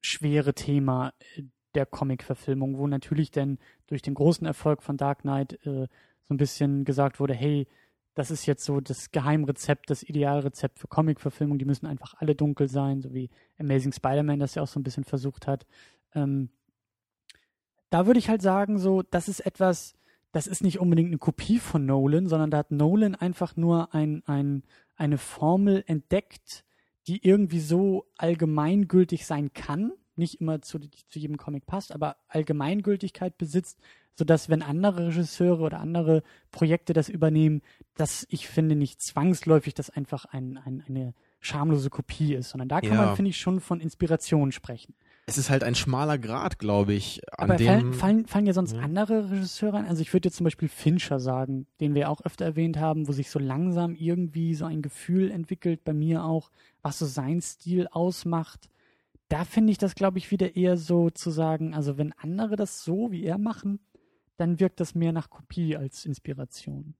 Speaker 3: schwere Thema äh, der Comic-Verfilmung, wo natürlich dann durch den großen Erfolg von Dark Knight äh, so ein bisschen gesagt wurde, hey, das ist jetzt so das Geheimrezept, das Idealrezept für Comic-Verfilmung, die müssen einfach alle dunkel sein, so wie Amazing Spider-Man das ja auch so ein bisschen versucht hat. Ähm, da würde ich halt sagen, so, das ist etwas, das ist nicht unbedingt eine Kopie von Nolan, sondern da hat Nolan einfach nur ein, ein, eine Formel entdeckt, die irgendwie so allgemeingültig sein kann, nicht immer zu, zu jedem Comic passt, aber Allgemeingültigkeit besitzt, sodass wenn andere Regisseure oder andere Projekte das übernehmen, dass ich finde nicht zwangsläufig das einfach ein, ein, eine schamlose Kopie ist, sondern da kann
Speaker 4: Ja.
Speaker 3: man, finde ich, schon von Inspiration sprechen.
Speaker 4: Es ist halt ein schmaler Grad, glaube ich, an
Speaker 3: Aber
Speaker 4: dem.
Speaker 3: fallen, fallen, fallen ja sonst andere Regisseure ein? Also ich würde jetzt zum Beispiel Fincher sagen, den wir auch öfter erwähnt haben, wo sich so langsam irgendwie so ein Gefühl entwickelt, bei mir auch, was so sein Stil ausmacht. Da finde ich das, glaube ich, wieder eher so zu sagen, also wenn andere das so wie er machen, dann wirkt das mehr nach Kopie als Inspiration.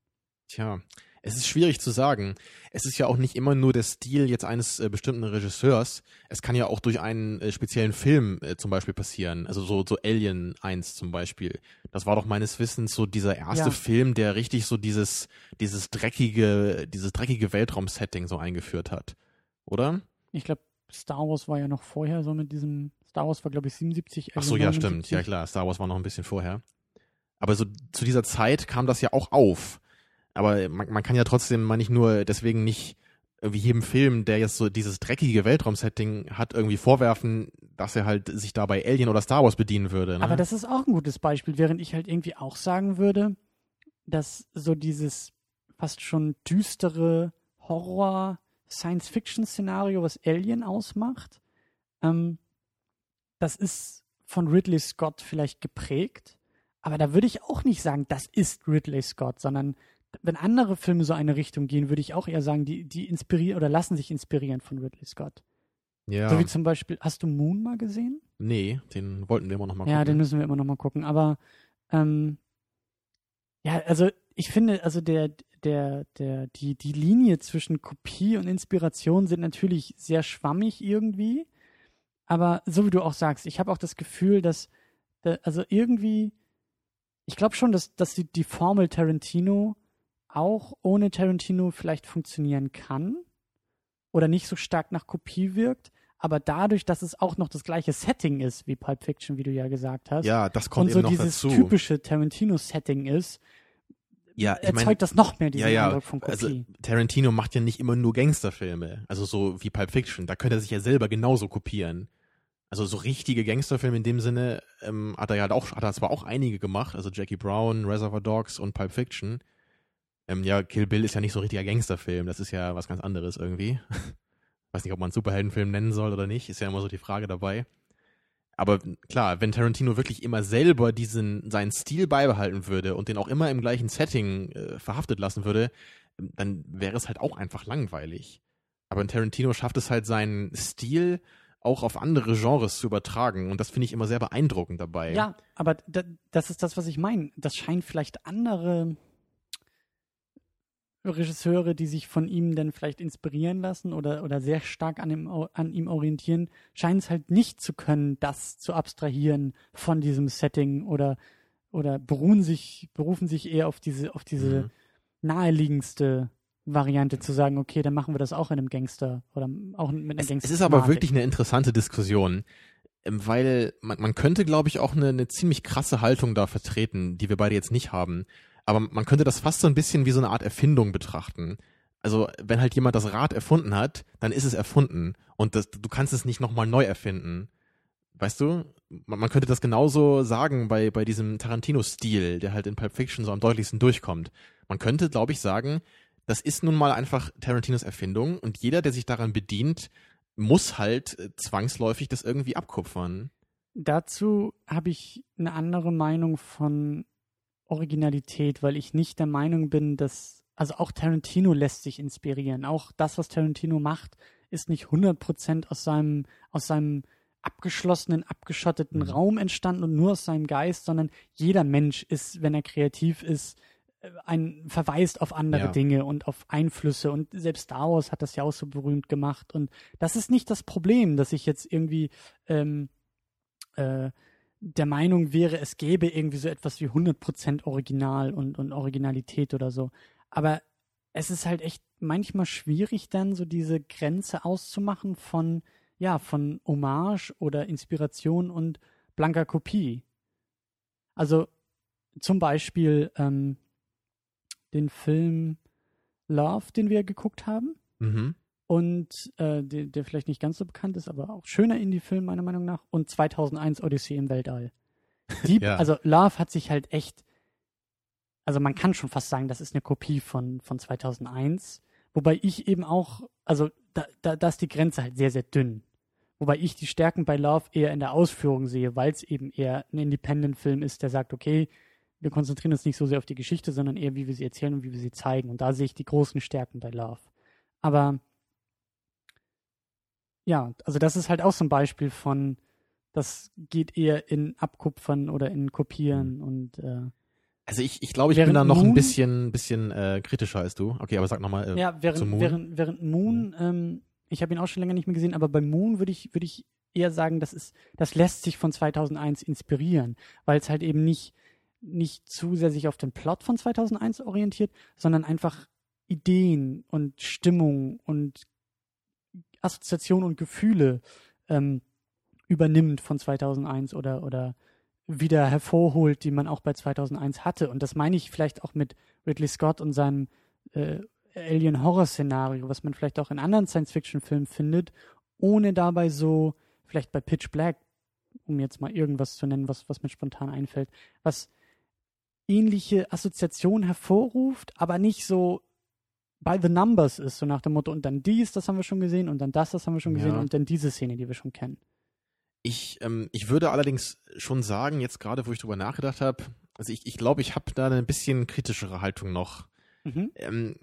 Speaker 4: Tja, es ist schwierig zu sagen. Es ist ja auch nicht immer nur der Stil jetzt eines äh, bestimmten Regisseurs. Es kann ja auch durch einen äh, speziellen Film äh, zum Beispiel passieren. Also so, so Alien 1 zum Beispiel. Das war doch meines Wissens so dieser erste
Speaker 3: Ja.
Speaker 4: Film, der richtig so dieses, dieses dreckige, dieses dreckige Weltraum-Setting so eingeführt hat. Oder?
Speaker 3: Ich glaube, Star Wars war ja noch vorher so mit diesem, Star Wars war glaube ich 77.
Speaker 4: Ach so, ja, stimmt.
Speaker 3: 79.
Speaker 4: Ja, klar. Star Wars war noch ein bisschen vorher. Aber so zu dieser Zeit kam das ja auch auf. Aber man, man kann ja trotzdem, man nicht nur deswegen nicht irgendwie jedem Film, der jetzt so dieses dreckige Weltraumsetting hat, irgendwie vorwerfen, dass er halt sich da bei Alien oder Star Wars bedienen würde. Ne?
Speaker 3: Aber das ist auch ein gutes Beispiel, während ich halt irgendwie auch sagen würde, dass so dieses fast schon düstere Horror-Science-Fiction-Szenario, was Alien ausmacht, ähm, das ist von Ridley Scott vielleicht geprägt, aber da würde ich auch nicht sagen, das ist Ridley Scott, sondern wenn andere Filme so eine Richtung gehen, würde ich auch eher sagen, die, die inspirieren oder lassen sich inspirieren von Ridley Scott.
Speaker 4: ja.
Speaker 3: So wie zum Beispiel, hast du Moon mal gesehen?
Speaker 4: nee, den wollten wir immer noch mal
Speaker 3: Ja, den
Speaker 4: gucken.
Speaker 3: müssen wir immer noch mal gucken. Aber ähm, ja, also ich finde, also der, der, der, die, die Linie zwischen Kopie und Inspiration sind natürlich sehr schwammig irgendwie. Aber so wie du auch sagst, ich habe auch das Gefühl, dass, da, also irgendwie, ich glaube schon, dass, dass die, die Formel Tarantino auch ohne Tarantino vielleicht funktionieren kann oder nicht so stark nach Kopie wirkt. Aber dadurch, dass es auch noch das gleiche Setting ist wie Pulp Fiction, wie du ja gesagt hast,
Speaker 4: ja, das kommt
Speaker 3: und so
Speaker 4: eben noch
Speaker 3: dieses
Speaker 4: dazu.
Speaker 3: typische Tarantino-Setting ist,
Speaker 4: ja, ich
Speaker 3: erzeugt
Speaker 4: mein,
Speaker 3: das noch mehr diesen
Speaker 4: ja, ja,
Speaker 3: Eindruck von Kopie.
Speaker 4: also Tarantino macht ja nicht immer nur Gangsterfilme, also so wie Pulp Fiction. Da könnte er sich ja selber genauso kopieren. Also so richtige Gangsterfilme in dem Sinne ähm, hat er ja halt auch, hat er zwar auch einige gemacht, also Jackie Brown, Reservoir Dogs und Pulp Fiction. Ähm, ja, Kill Bill ist ja nicht so ein richtiger Gangsterfilm, das ist ja was ganz anderes irgendwie. Weiß nicht, ob man einen Superheldenfilm nennen soll oder nicht, ist ja immer so die Frage dabei. Aber klar, wenn Tarantino wirklich immer selber diesen seinen Stil beibehalten würde und den auch immer im gleichen Setting äh, verhaftet lassen würde, dann wäre es halt auch einfach langweilig. Aber Tarantino schafft es halt seinen Stil auch auf andere Genres zu übertragen und das finde ich immer sehr beeindruckend dabei.
Speaker 3: Ja, aber da, das ist das, was ich meine. Das scheint vielleicht andere Regisseure, die sich von ihm dann vielleicht inspirieren lassen oder, oder sehr stark an ihm, an ihm orientieren, scheinen es halt nicht zu können, das zu abstrahieren von diesem Setting oder, oder beruhen sich, berufen sich eher auf diese, auf diese
Speaker 4: Mhm.
Speaker 3: naheliegendste Variante zu sagen, okay, dann machen wir das auch in einem Gangster oder auch mit einer
Speaker 4: Es,
Speaker 3: Gangster.
Speaker 4: es ist aber wirklich eine interessante Diskussion, ähm, weil man, man könnte, glaube ich, auch eine, eine ziemlich krasse Haltung da vertreten, die wir beide jetzt nicht haben. Aber man könnte das fast so ein bisschen wie so eine Art Erfindung betrachten. Also wenn halt jemand das Rad erfunden hat, dann ist es erfunden und das, du kannst es nicht nochmal neu erfinden. Weißt du? Man, man könnte das genauso sagen bei, bei diesem Tarantino-Stil, der halt in Pulp Fiction so am deutlichsten durchkommt. Man könnte, glaube ich, sagen, das ist nun mal einfach Tarantinos Erfindung und jeder, der sich daran bedient, muss halt äh, zwangsläufig das irgendwie abkupfern.
Speaker 3: Dazu habe ich eine andere Meinung von Originalität, weil ich nicht der Meinung bin, dass, also auch Tarantino lässt sich inspirieren. Auch das, was Tarantino macht, ist nicht 100% aus seinem, aus seinem abgeschlossenen, abgeschotteten
Speaker 4: Mhm.
Speaker 3: Raum entstanden und nur aus seinem Geist, sondern jeder Mensch ist, wenn er kreativ ist, äh, ein verweist auf andere
Speaker 4: Ja.
Speaker 3: Dinge und auf Einflüsse und selbst Star Wars hat das ja auch so berühmt gemacht und das ist nicht das Problem, dass ich jetzt irgendwie ähm, äh, der Meinung wäre, es gäbe irgendwie so etwas wie 100% Original und, und Originalität oder so. Aber es ist halt echt manchmal schwierig dann so diese Grenze auszumachen von, ja, von Hommage oder Inspiration und blanker Kopie. Also zum Beispiel ähm, den Film Love, den wir geguckt haben.
Speaker 4: Mhm.
Speaker 3: Und äh, der, der vielleicht nicht ganz so bekannt ist, aber auch schöner Indie-Film meiner Meinung nach. Und 2001 Odyssey im Weltall. Die,
Speaker 4: Ja.
Speaker 3: Also Love hat sich halt echt, also man kann schon fast sagen, das ist eine Kopie von, von 2001. Wobei ich eben auch, also da, da, da ist die Grenze halt sehr, sehr dünn. Wobei ich die Stärken bei Love eher in der Ausführung sehe, weil es eben eher ein Independent-Film ist, der sagt, okay, wir konzentrieren uns nicht so sehr auf die Geschichte, sondern eher, wie wir sie erzählen und wie wir sie zeigen. Und da sehe ich die großen Stärken bei Love. Aber ja, also das ist halt auch so ein Beispiel von, das geht eher in Abkupfern oder in Kopieren und äh,
Speaker 4: Also ich, ich glaube, ich
Speaker 3: Während
Speaker 4: bin da noch ein
Speaker 3: Moon-
Speaker 4: bisschen, bisschen äh, kritischer als du. Okay, aber sag nochmal. Äh,
Speaker 3: ja,
Speaker 4: zu
Speaker 3: während,
Speaker 4: Moon?
Speaker 3: während, während Moon, ähm, ich habe ihn auch schon länger nicht mehr gesehen, aber bei Moon würde ich, würde ich eher sagen, das ist, das lässt sich von 2001 inspirieren, weil es halt eben nicht, nicht zu sehr sich auf den Plot von 2001 orientiert, sondern einfach Ideen und Stimmung und Assoziationen und Gefühle ähm, übernimmt von 2001 oder, oder wieder hervorholt, die man auch bei 2001 hatte. Und das meine ich vielleicht auch mit Ridley Scott und seinem äh, Alien-Horror-Szenario, was man vielleicht auch in anderen Science-Fiction-Filmen findet, ohne dabei so, vielleicht bei Pitch Black, um jetzt mal irgendwas zu nennen, was, was mir spontan einfällt, was ähnliche Assoziationen hervorruft, aber nicht so by the numbers ist, so nach dem Motto, und dann dies, das haben wir schon gesehen, und dann das, das haben wir schon gesehen,
Speaker 4: Ja.
Speaker 3: und dann diese Szene, die wir schon kennen.
Speaker 4: Ich, ähm, ich würde allerdings schon sagen, jetzt gerade, wo ich drüber nachgedacht habe, also ich, ich glaube, ich habe da eine bisschen kritischere Haltung noch.
Speaker 3: Mhm.
Speaker 4: Ähm,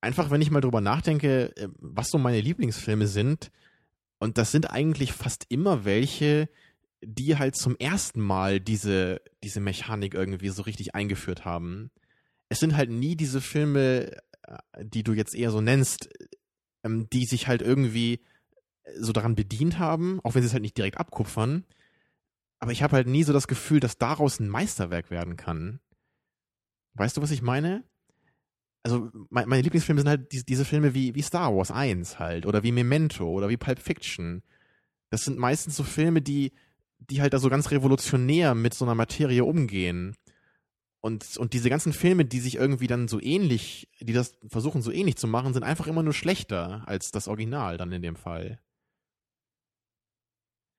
Speaker 4: einfach, wenn ich mal drüber nachdenke, äh, was so meine Lieblingsfilme sind, und das sind eigentlich fast immer welche, die halt zum ersten Mal diese, diese Mechanik irgendwie so richtig eingeführt haben. Es sind halt nie diese Filme, die du jetzt eher so nennst, ähm, die sich halt irgendwie so daran bedient haben, auch wenn sie es halt nicht direkt abkupfern. Aber ich habe halt nie so das Gefühl, dass daraus ein Meisterwerk werden kann. Weißt du, was ich meine? Also, me- meine Lieblingsfilme sind halt diese, diese Filme wie, wie Star Wars 1 halt, oder wie Memento, oder wie Pulp Fiction. Das sind meistens so Filme, die, die halt da so ganz revolutionär mit so einer Materie umgehen. Und, und diese ganzen Filme, die sich irgendwie dann so ähnlich, die das versuchen so ähnlich zu machen, sind einfach immer nur schlechter als das Original dann in dem Fall.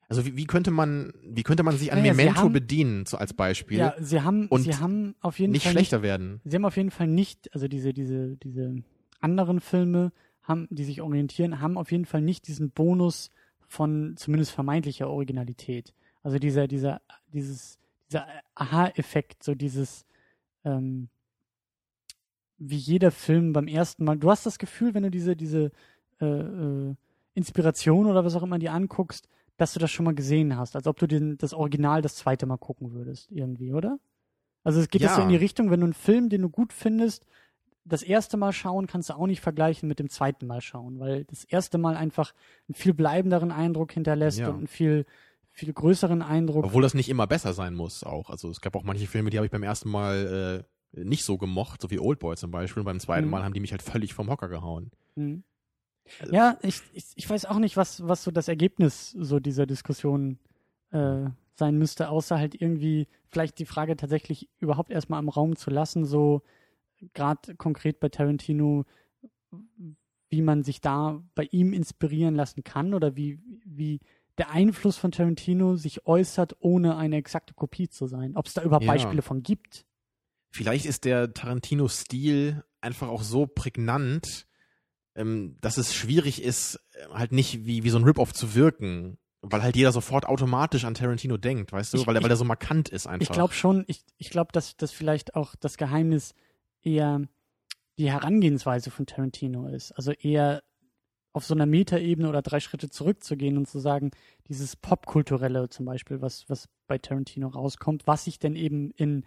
Speaker 4: Also wie, wie könnte man, wie könnte man sich an
Speaker 3: Naja,
Speaker 4: Memento
Speaker 3: haben-
Speaker 4: bedienen, so als Beispiel,
Speaker 3: Ja, sie haben,
Speaker 4: Und
Speaker 3: sie haben auf jeden
Speaker 4: nicht
Speaker 3: Fall
Speaker 4: schlechter werden?
Speaker 3: Sie haben auf jeden Fall nicht, also diese, diese, diese anderen Filme, haben, die sich orientieren, haben auf jeden Fall nicht diesen Bonus von zumindest vermeintlicher Originalität. Also dieser, dieser, dieses, dieser Aha-Effekt, so dieses, ähm, wie jeder Film beim ersten Mal. Du hast das Gefühl, wenn du diese, diese äh, äh, Inspiration oder was auch immer dir anguckst, dass du das schon mal gesehen hast, als ob du den, das Original das zweite Mal gucken würdest, irgendwie, oder? Also es geht
Speaker 4: Ja.
Speaker 3: jetzt so in die Richtung, wenn du einen Film, den du gut findest, das erste Mal schauen kannst du auch nicht vergleichen mit dem zweiten Mal schauen, weil das erste Mal einfach einen viel bleibenderen Eindruck hinterlässt
Speaker 4: Ja.
Speaker 3: und einen viel, viel größeren Eindruck.
Speaker 4: Obwohl das nicht immer besser sein muss auch. Also es gab auch manche Filme, die habe ich beim ersten Mal äh, nicht so gemocht, so wie Oldboy zum Beispiel. Und beim zweiten
Speaker 3: Mhm.
Speaker 4: Mal haben die mich halt völlig vom Hocker gehauen.
Speaker 3: Mhm.
Speaker 4: Also-
Speaker 3: Ja, ich, ich, ich weiß auch nicht, was, was so das Ergebnis so dieser Diskussion äh, sein müsste, außer halt irgendwie vielleicht die Frage tatsächlich überhaupt erstmal im Raum zu lassen, so gerade konkret bei Tarantino, wie man sich da bei ihm inspirieren lassen kann oder wie, wie der Einfluss von Tarantino sich äußert, ohne eine exakte Kopie zu sein. Ob es da überhaupt
Speaker 4: Ja.
Speaker 3: Beispiele von gibt.
Speaker 4: Vielleicht ist der Tarantino-Stil einfach auch so prägnant, ähm, dass es schwierig ist, äh, halt nicht wie, wie so ein Rip-Off zu wirken. Weil halt jeder sofort automatisch an Tarantino denkt, weißt du?
Speaker 3: Ich-
Speaker 4: weil, er,
Speaker 3: ich-
Speaker 4: weil er so markant ist einfach.
Speaker 3: Ich glaube schon, ich, ich glaube, dass das vielleicht auch das Geheimnis eher die Herangehensweise von Tarantino ist. Also eher auf so einer Metaebene oder drei Schritte zurückzugehen und zu sagen, dieses Popkulturelle zum Beispiel, was, was bei Tarantino rauskommt, was sich denn eben in,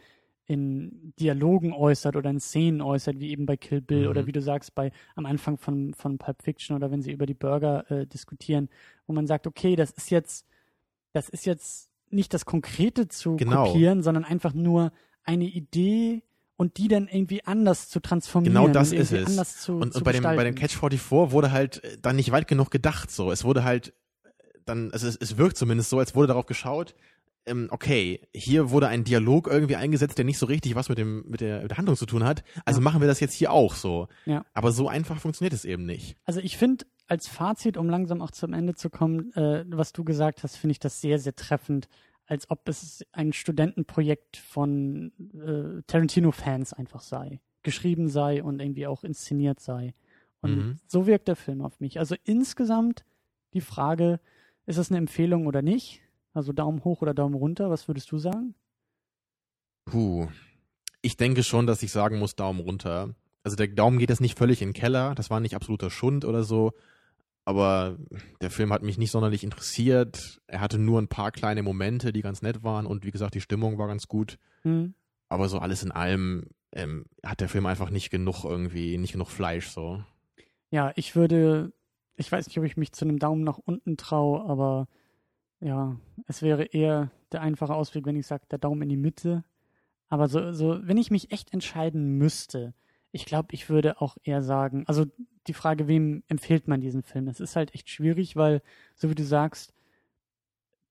Speaker 3: in Dialogen äußert oder in Szenen äußert, wie eben bei Kill Bill
Speaker 4: Mhm.
Speaker 3: oder wie du sagst, bei am Anfang von, von Pulp Fiction oder wenn sie über die Burger äh, diskutieren, wo man sagt, okay, das ist jetzt, das ist jetzt nicht das Konkrete zu
Speaker 4: Genau.
Speaker 3: kopieren, sondern einfach nur eine Idee und die dann irgendwie anders zu transformieren.
Speaker 4: Genau das
Speaker 3: und
Speaker 4: ist es.
Speaker 3: Anders zu,
Speaker 4: und,
Speaker 3: zu
Speaker 4: und bei dem, bei dem. Catch 44 wurde halt äh, dann nicht weit genug gedacht so. Es wurde halt äh, dann, also es, es wirkt zumindest so, als wurde darauf geschaut, ähm, okay, hier wurde ein Dialog irgendwie eingesetzt, der nicht so richtig was mit dem mit der, mit der Handlung zu tun hat. Also
Speaker 3: Ja.
Speaker 4: machen wir das jetzt hier auch so.
Speaker 3: Ja.
Speaker 4: Aber so einfach funktioniert es eben nicht.
Speaker 3: Also ich finde, als Fazit, um langsam auch zum Ende zu kommen, äh, was du gesagt hast, finde ich das sehr, sehr treffend, als ob es ein Studentenprojekt von äh, Tarantino-Fans einfach sei. Geschrieben sei und irgendwie auch inszeniert sei. Und
Speaker 4: Mhm.
Speaker 3: so wirkt der Film auf mich. Also insgesamt die Frage, ist es eine Empfehlung oder nicht? Also Daumen hoch oder Daumen runter, was würdest du sagen?
Speaker 4: Puh. Ich denke schon, dass ich sagen muss, Daumen runter. Also der Daumen geht jetzt nicht völlig in den Keller, das war nicht absoluter Schund oder so. Aber der Film hat mich nicht sonderlich interessiert. Er hatte nur ein paar kleine Momente, die ganz nett waren und wie gesagt, die Stimmung war ganz gut.
Speaker 3: Hm?
Speaker 4: Aber so alles in allem ähm, hat der Film einfach nicht genug irgendwie, nicht genug Fleisch so.
Speaker 3: Ja, ich würde, ich weiß nicht, ob ich mich zu einem Daumen nach unten traue, aber ja, es wäre eher der einfache Ausweg, wenn ich sage, der Daumen in die Mitte. Aber so, so, wenn ich mich echt entscheiden müsste, ich glaube, ich würde auch eher sagen, also die Frage, wem empfiehlt man diesen Film? Das ist halt echt schwierig, weil, so wie du sagst,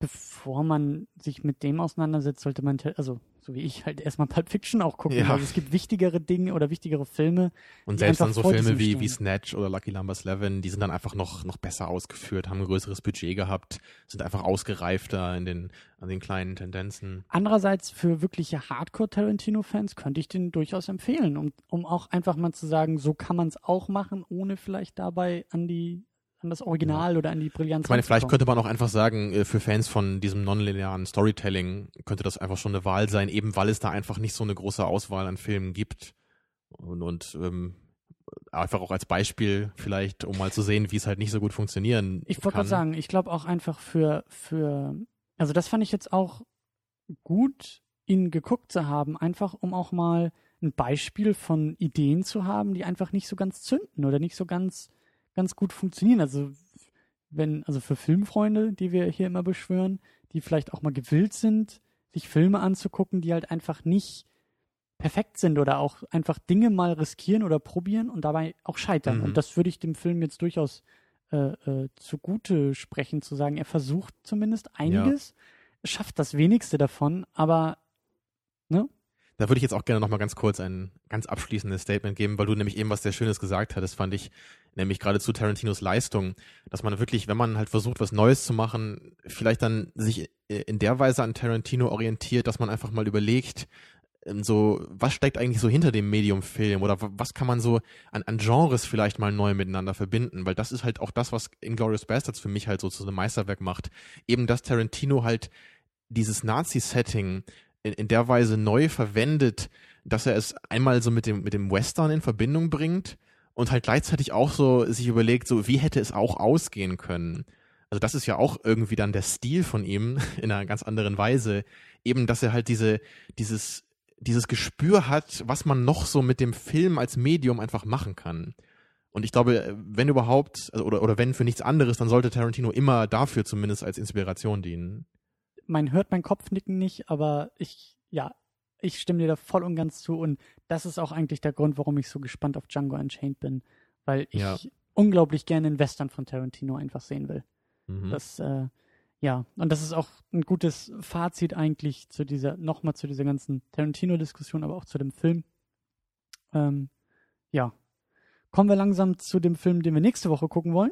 Speaker 3: bevor man sich mit dem auseinandersetzt, sollte man, also so wie ich, halt erstmal Pulp Fiction auch gucken.
Speaker 4: Ja.
Speaker 3: Also es gibt wichtigere Dinge oder wichtigere Filme.
Speaker 4: Und selbst dann so Filme wie,
Speaker 3: stehen.
Speaker 4: wie Snatch oder Lucky Number 11, die sind dann einfach noch, noch besser ausgeführt, haben ein größeres Budget gehabt, sind einfach ausgereifter in den, an den kleinen Tendenzen.
Speaker 3: Andererseits für wirkliche Hardcore-Tarantino-Fans könnte ich den durchaus empfehlen, um, um auch einfach mal zu sagen, so kann man es auch machen, ohne vielleicht dabei an die an das Original oder an die Brillanz
Speaker 4: Ich meine, vielleicht könnte man auch einfach sagen, äh, für Fans von diesem nonlinearen Storytelling könnte das einfach schon eine Wahl sein, eben weil es da einfach nicht so eine große Auswahl an Filmen gibt. Und, und ähm, einfach auch als Beispiel vielleicht, um mal zu sehen, wie es halt nicht so gut funktionieren
Speaker 3: Ich wollte gerade sagen, ich glaube auch einfach für, für, also das fand ich jetzt auch gut, ihn geguckt zu haben, einfach um auch mal ein Beispiel von Ideen zu haben, die einfach nicht so ganz zünden oder nicht so ganz, ganz gut funktionieren. Also wenn, also für Filmfreunde, die wir hier immer beschwören, die vielleicht auch mal gewillt sind, sich Filme anzugucken, die halt einfach nicht perfekt sind oder auch einfach Dinge mal riskieren oder probieren und dabei auch scheitern.
Speaker 4: Mhm.
Speaker 3: Und das würde ich dem Film jetzt durchaus äh, äh, zugute sprechen, zu sagen, er versucht zumindest einiges, schafft das wenigste davon, aber ne?
Speaker 4: Da würde ich jetzt auch gerne nochmal ganz kurz ein ganz abschließendes Statement geben, weil du nämlich eben was sehr Schönes gesagt hattest, fand ich, nämlich gerade zu Tarantinos Leistung, dass man wirklich, wenn man halt versucht, was Neues zu machen, vielleicht dann sich äh, in der Weise an Tarantino orientiert, dass man einfach mal überlegt, ähm, so, was steckt eigentlich so hinter dem Medium Film oder wa- was kann man so an, an Genres vielleicht mal neu miteinander verbinden, weil das ist halt auch das, was Inglourious Bastards für mich halt so zu einem Meisterwerk macht. Eben, dass Tarantino halt dieses Nazi-Setting in, in der Weise neu verwendet, dass er es einmal so mit dem, mit dem Western in Verbindung bringt und halt gleichzeitig auch so sich überlegt, so wie hätte es auch ausgehen können. Also das ist ja auch irgendwie dann der Stil von ihm in einer ganz anderen Weise. Eben, dass er halt diese, dieses, dieses Gespür hat, was man noch so mit dem Film als Medium einfach machen kann. Und ich glaube, wenn überhaupt, also, oder, oder wenn für nichts anderes, dann sollte Tarantino immer dafür zumindest als Inspiration dienen.
Speaker 3: Man hört mein Kopfnicken nicht, aber ich, ja, ich stimme dir da voll und ganz zu und das ist auch eigentlich der Grund, warum ich so gespannt auf Django Unchained bin, weil ich
Speaker 4: Ja.
Speaker 3: unglaublich gerne einen Western von Tarantino einfach sehen will.
Speaker 4: Mhm.
Speaker 3: Das, äh, ja, und das ist auch ein gutes Fazit eigentlich zu dieser, nochmal zu dieser ganzen Tarantino-Diskussion, aber auch zu dem Film. Ähm, ja. Kommen wir langsam zu dem Film, den wir nächste Woche gucken wollen.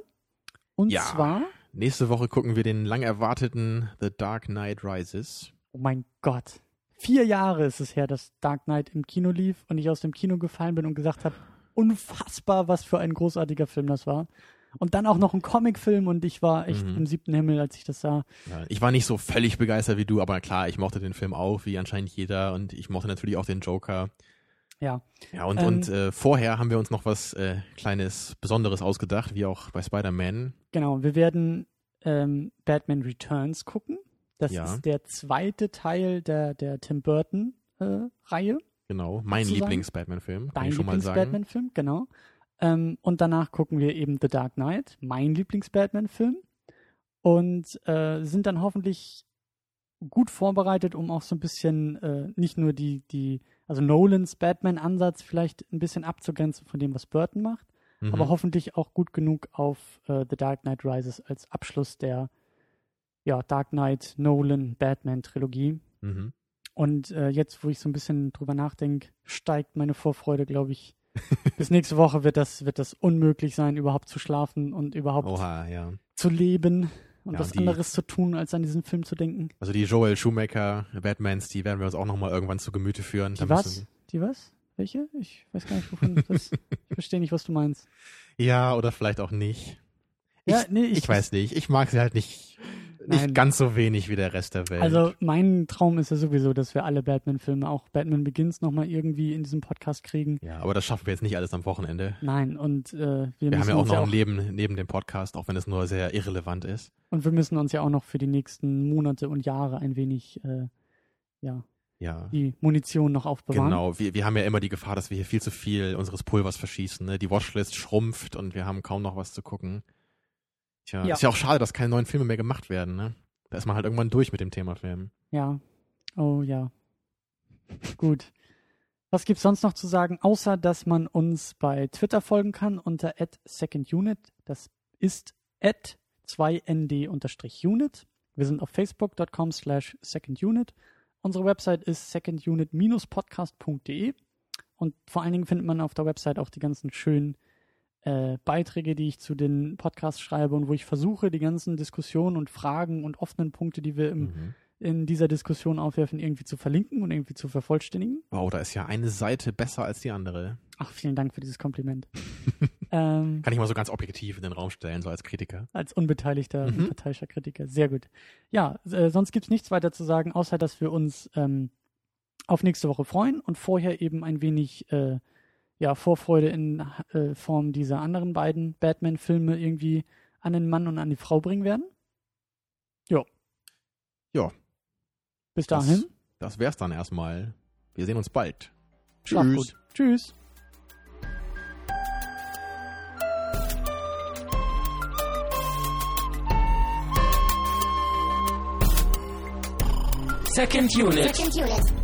Speaker 3: Und
Speaker 4: Ja.
Speaker 3: zwar,
Speaker 4: Nächste Woche gucken wir den lang erwarteten The Dark Knight Rises.
Speaker 3: oh mein Gott, vier Jahre ist es her, dass Dark Knight im Kino lief und ich aus dem Kino gefallen bin und gesagt habe, unfassbar, was für ein großartiger Film das war. Und dann auch noch ein Comicfilm und ich war echt
Speaker 4: Mhm.
Speaker 3: im siebten Himmel, als ich das sah.
Speaker 4: Ja, ich war nicht so völlig begeistert wie du, aber klar, ich mochte den Film auch, wie anscheinend jeder, und ich mochte natürlich auch den Joker.
Speaker 3: Ja,
Speaker 4: Ja, und,
Speaker 3: Ähm,
Speaker 4: und äh, vorher haben wir uns noch was äh, kleines Besonderes ausgedacht, wie auch bei Spider-Man.
Speaker 3: Genau, wir werden ähm, Batman Returns gucken. Das
Speaker 4: Ja.
Speaker 3: ist der zweite Teil der, der Tim Burton-Reihe.
Speaker 4: Genau, mein? Lieblings-Batman-Film,
Speaker 3: Dein. Lieblings-Batman-Film, genau. Ähm, und danach gucken wir eben The Dark Knight, mein Lieblings-Batman-Film. Und äh, sind dann hoffentlich gut vorbereitet, um auch so ein bisschen äh, nicht nur die, die, also Nolans Batman-Ansatz vielleicht ein bisschen abzugrenzen von dem, was Burton macht,
Speaker 4: Mhm.
Speaker 3: aber hoffentlich auch gut genug auf äh, The Dark Knight Rises als Abschluss der ja, Dark Knight, Nolan, Batman-Trilogie.
Speaker 4: Mhm.
Speaker 3: Und äh, jetzt, wo ich so ein bisschen drüber nachdenke, steigt meine Vorfreude, glaube ich. Bis nächste Woche wird das, wird das unmöglich sein, überhaupt zu schlafen und überhaupt
Speaker 4: Oha, ja.
Speaker 3: zu leben und
Speaker 4: Ja,
Speaker 3: was
Speaker 4: die-
Speaker 3: anderes zu tun, als an diesen Film zu denken.
Speaker 4: Also die Joel Schumacher Batmans, die werden wir uns auch nochmal irgendwann zu Gemüte führen.
Speaker 3: Die was? Die was? Welche? Ich weiß gar nicht, wovon das. Ich verstehe nicht, was du meinst.
Speaker 4: Ja, oder vielleicht auch nicht.
Speaker 3: Ja,
Speaker 4: ich,
Speaker 3: nee,
Speaker 4: ich, weiß nicht. Ich mag sie halt nicht, nicht
Speaker 3: Nein.
Speaker 4: ganz so wenig wie der Rest der Welt.
Speaker 3: Also mein Traum ist ja sowieso, dass wir alle Batman-Filme, auch Batman Begins, nochmal irgendwie in diesem Podcast kriegen.
Speaker 4: ja, aber das schaffen wir jetzt nicht alles am Wochenende.
Speaker 3: Nein, und äh, wir,
Speaker 4: Wir
Speaker 3: müssen
Speaker 4: haben ja auch noch
Speaker 3: ja
Speaker 4: ein Leben neben dem Podcast, auch wenn es nur sehr irrelevant ist.
Speaker 3: und wir müssen uns ja auch noch für die nächsten Monate und Jahre ein wenig äh, ja,
Speaker 4: Ja.
Speaker 3: die Munition noch aufbewahren.
Speaker 4: Genau, wir, wir haben ja immer die Gefahr, dass wir hier viel zu viel unseres Pulvers verschießen. Ne? Die Watchlist schrumpft und wir haben kaum noch was zu gucken. Tja,
Speaker 3: Ja.
Speaker 4: ist ja auch schade, dass keine neuen Filme mehr gemacht werden. Ne? Da ist man halt irgendwann durch mit dem Thema Film.
Speaker 3: Ja. Oh ja. Gut. Was gibt's sonst noch zu sagen, außer dass man uns bei Twitter folgen kann unter @secondunit. Das ist 2nd-unit. Wir sind auf facebook.com slash secondunit. Unsere Website ist secondunit-podcast.de und vor allen Dingen findet man auf der Website auch die ganzen schönen äh, Beiträge, die ich zu den Podcasts schreibe und wo ich versuche, die ganzen Diskussionen und Fragen und offenen Punkte, die wir im
Speaker 4: Mhm.
Speaker 3: in dieser Diskussion aufwerfen, irgendwie zu verlinken und irgendwie zu vervollständigen.
Speaker 4: Wow, da ist ja eine Seite besser als die andere.
Speaker 3: Ach, vielen Dank für dieses Kompliment. ähm,
Speaker 4: Kann ich mal so ganz objektiv in den Raum stellen, so als Kritiker.
Speaker 3: als unbeteiligter,
Speaker 4: Mhm.
Speaker 3: unparteiischer Kritiker. Sehr gut. Ja, äh, sonst gibt's nichts weiter zu sagen, außer dass wir uns ähm, auf nächste Woche freuen und vorher eben ein wenig äh, ja, Vorfreude in äh, Form dieser anderen beiden Batman-Filme irgendwie an den Mann und an die Frau bringen werden. Ja.
Speaker 4: Ja.
Speaker 3: Bis
Speaker 4: Das-
Speaker 3: dahin.
Speaker 4: Das wär's dann erstmal. Wir sehen uns bald.
Speaker 3: Gut. Tschüss.
Speaker 1: Second unit.
Speaker 2: Second unit.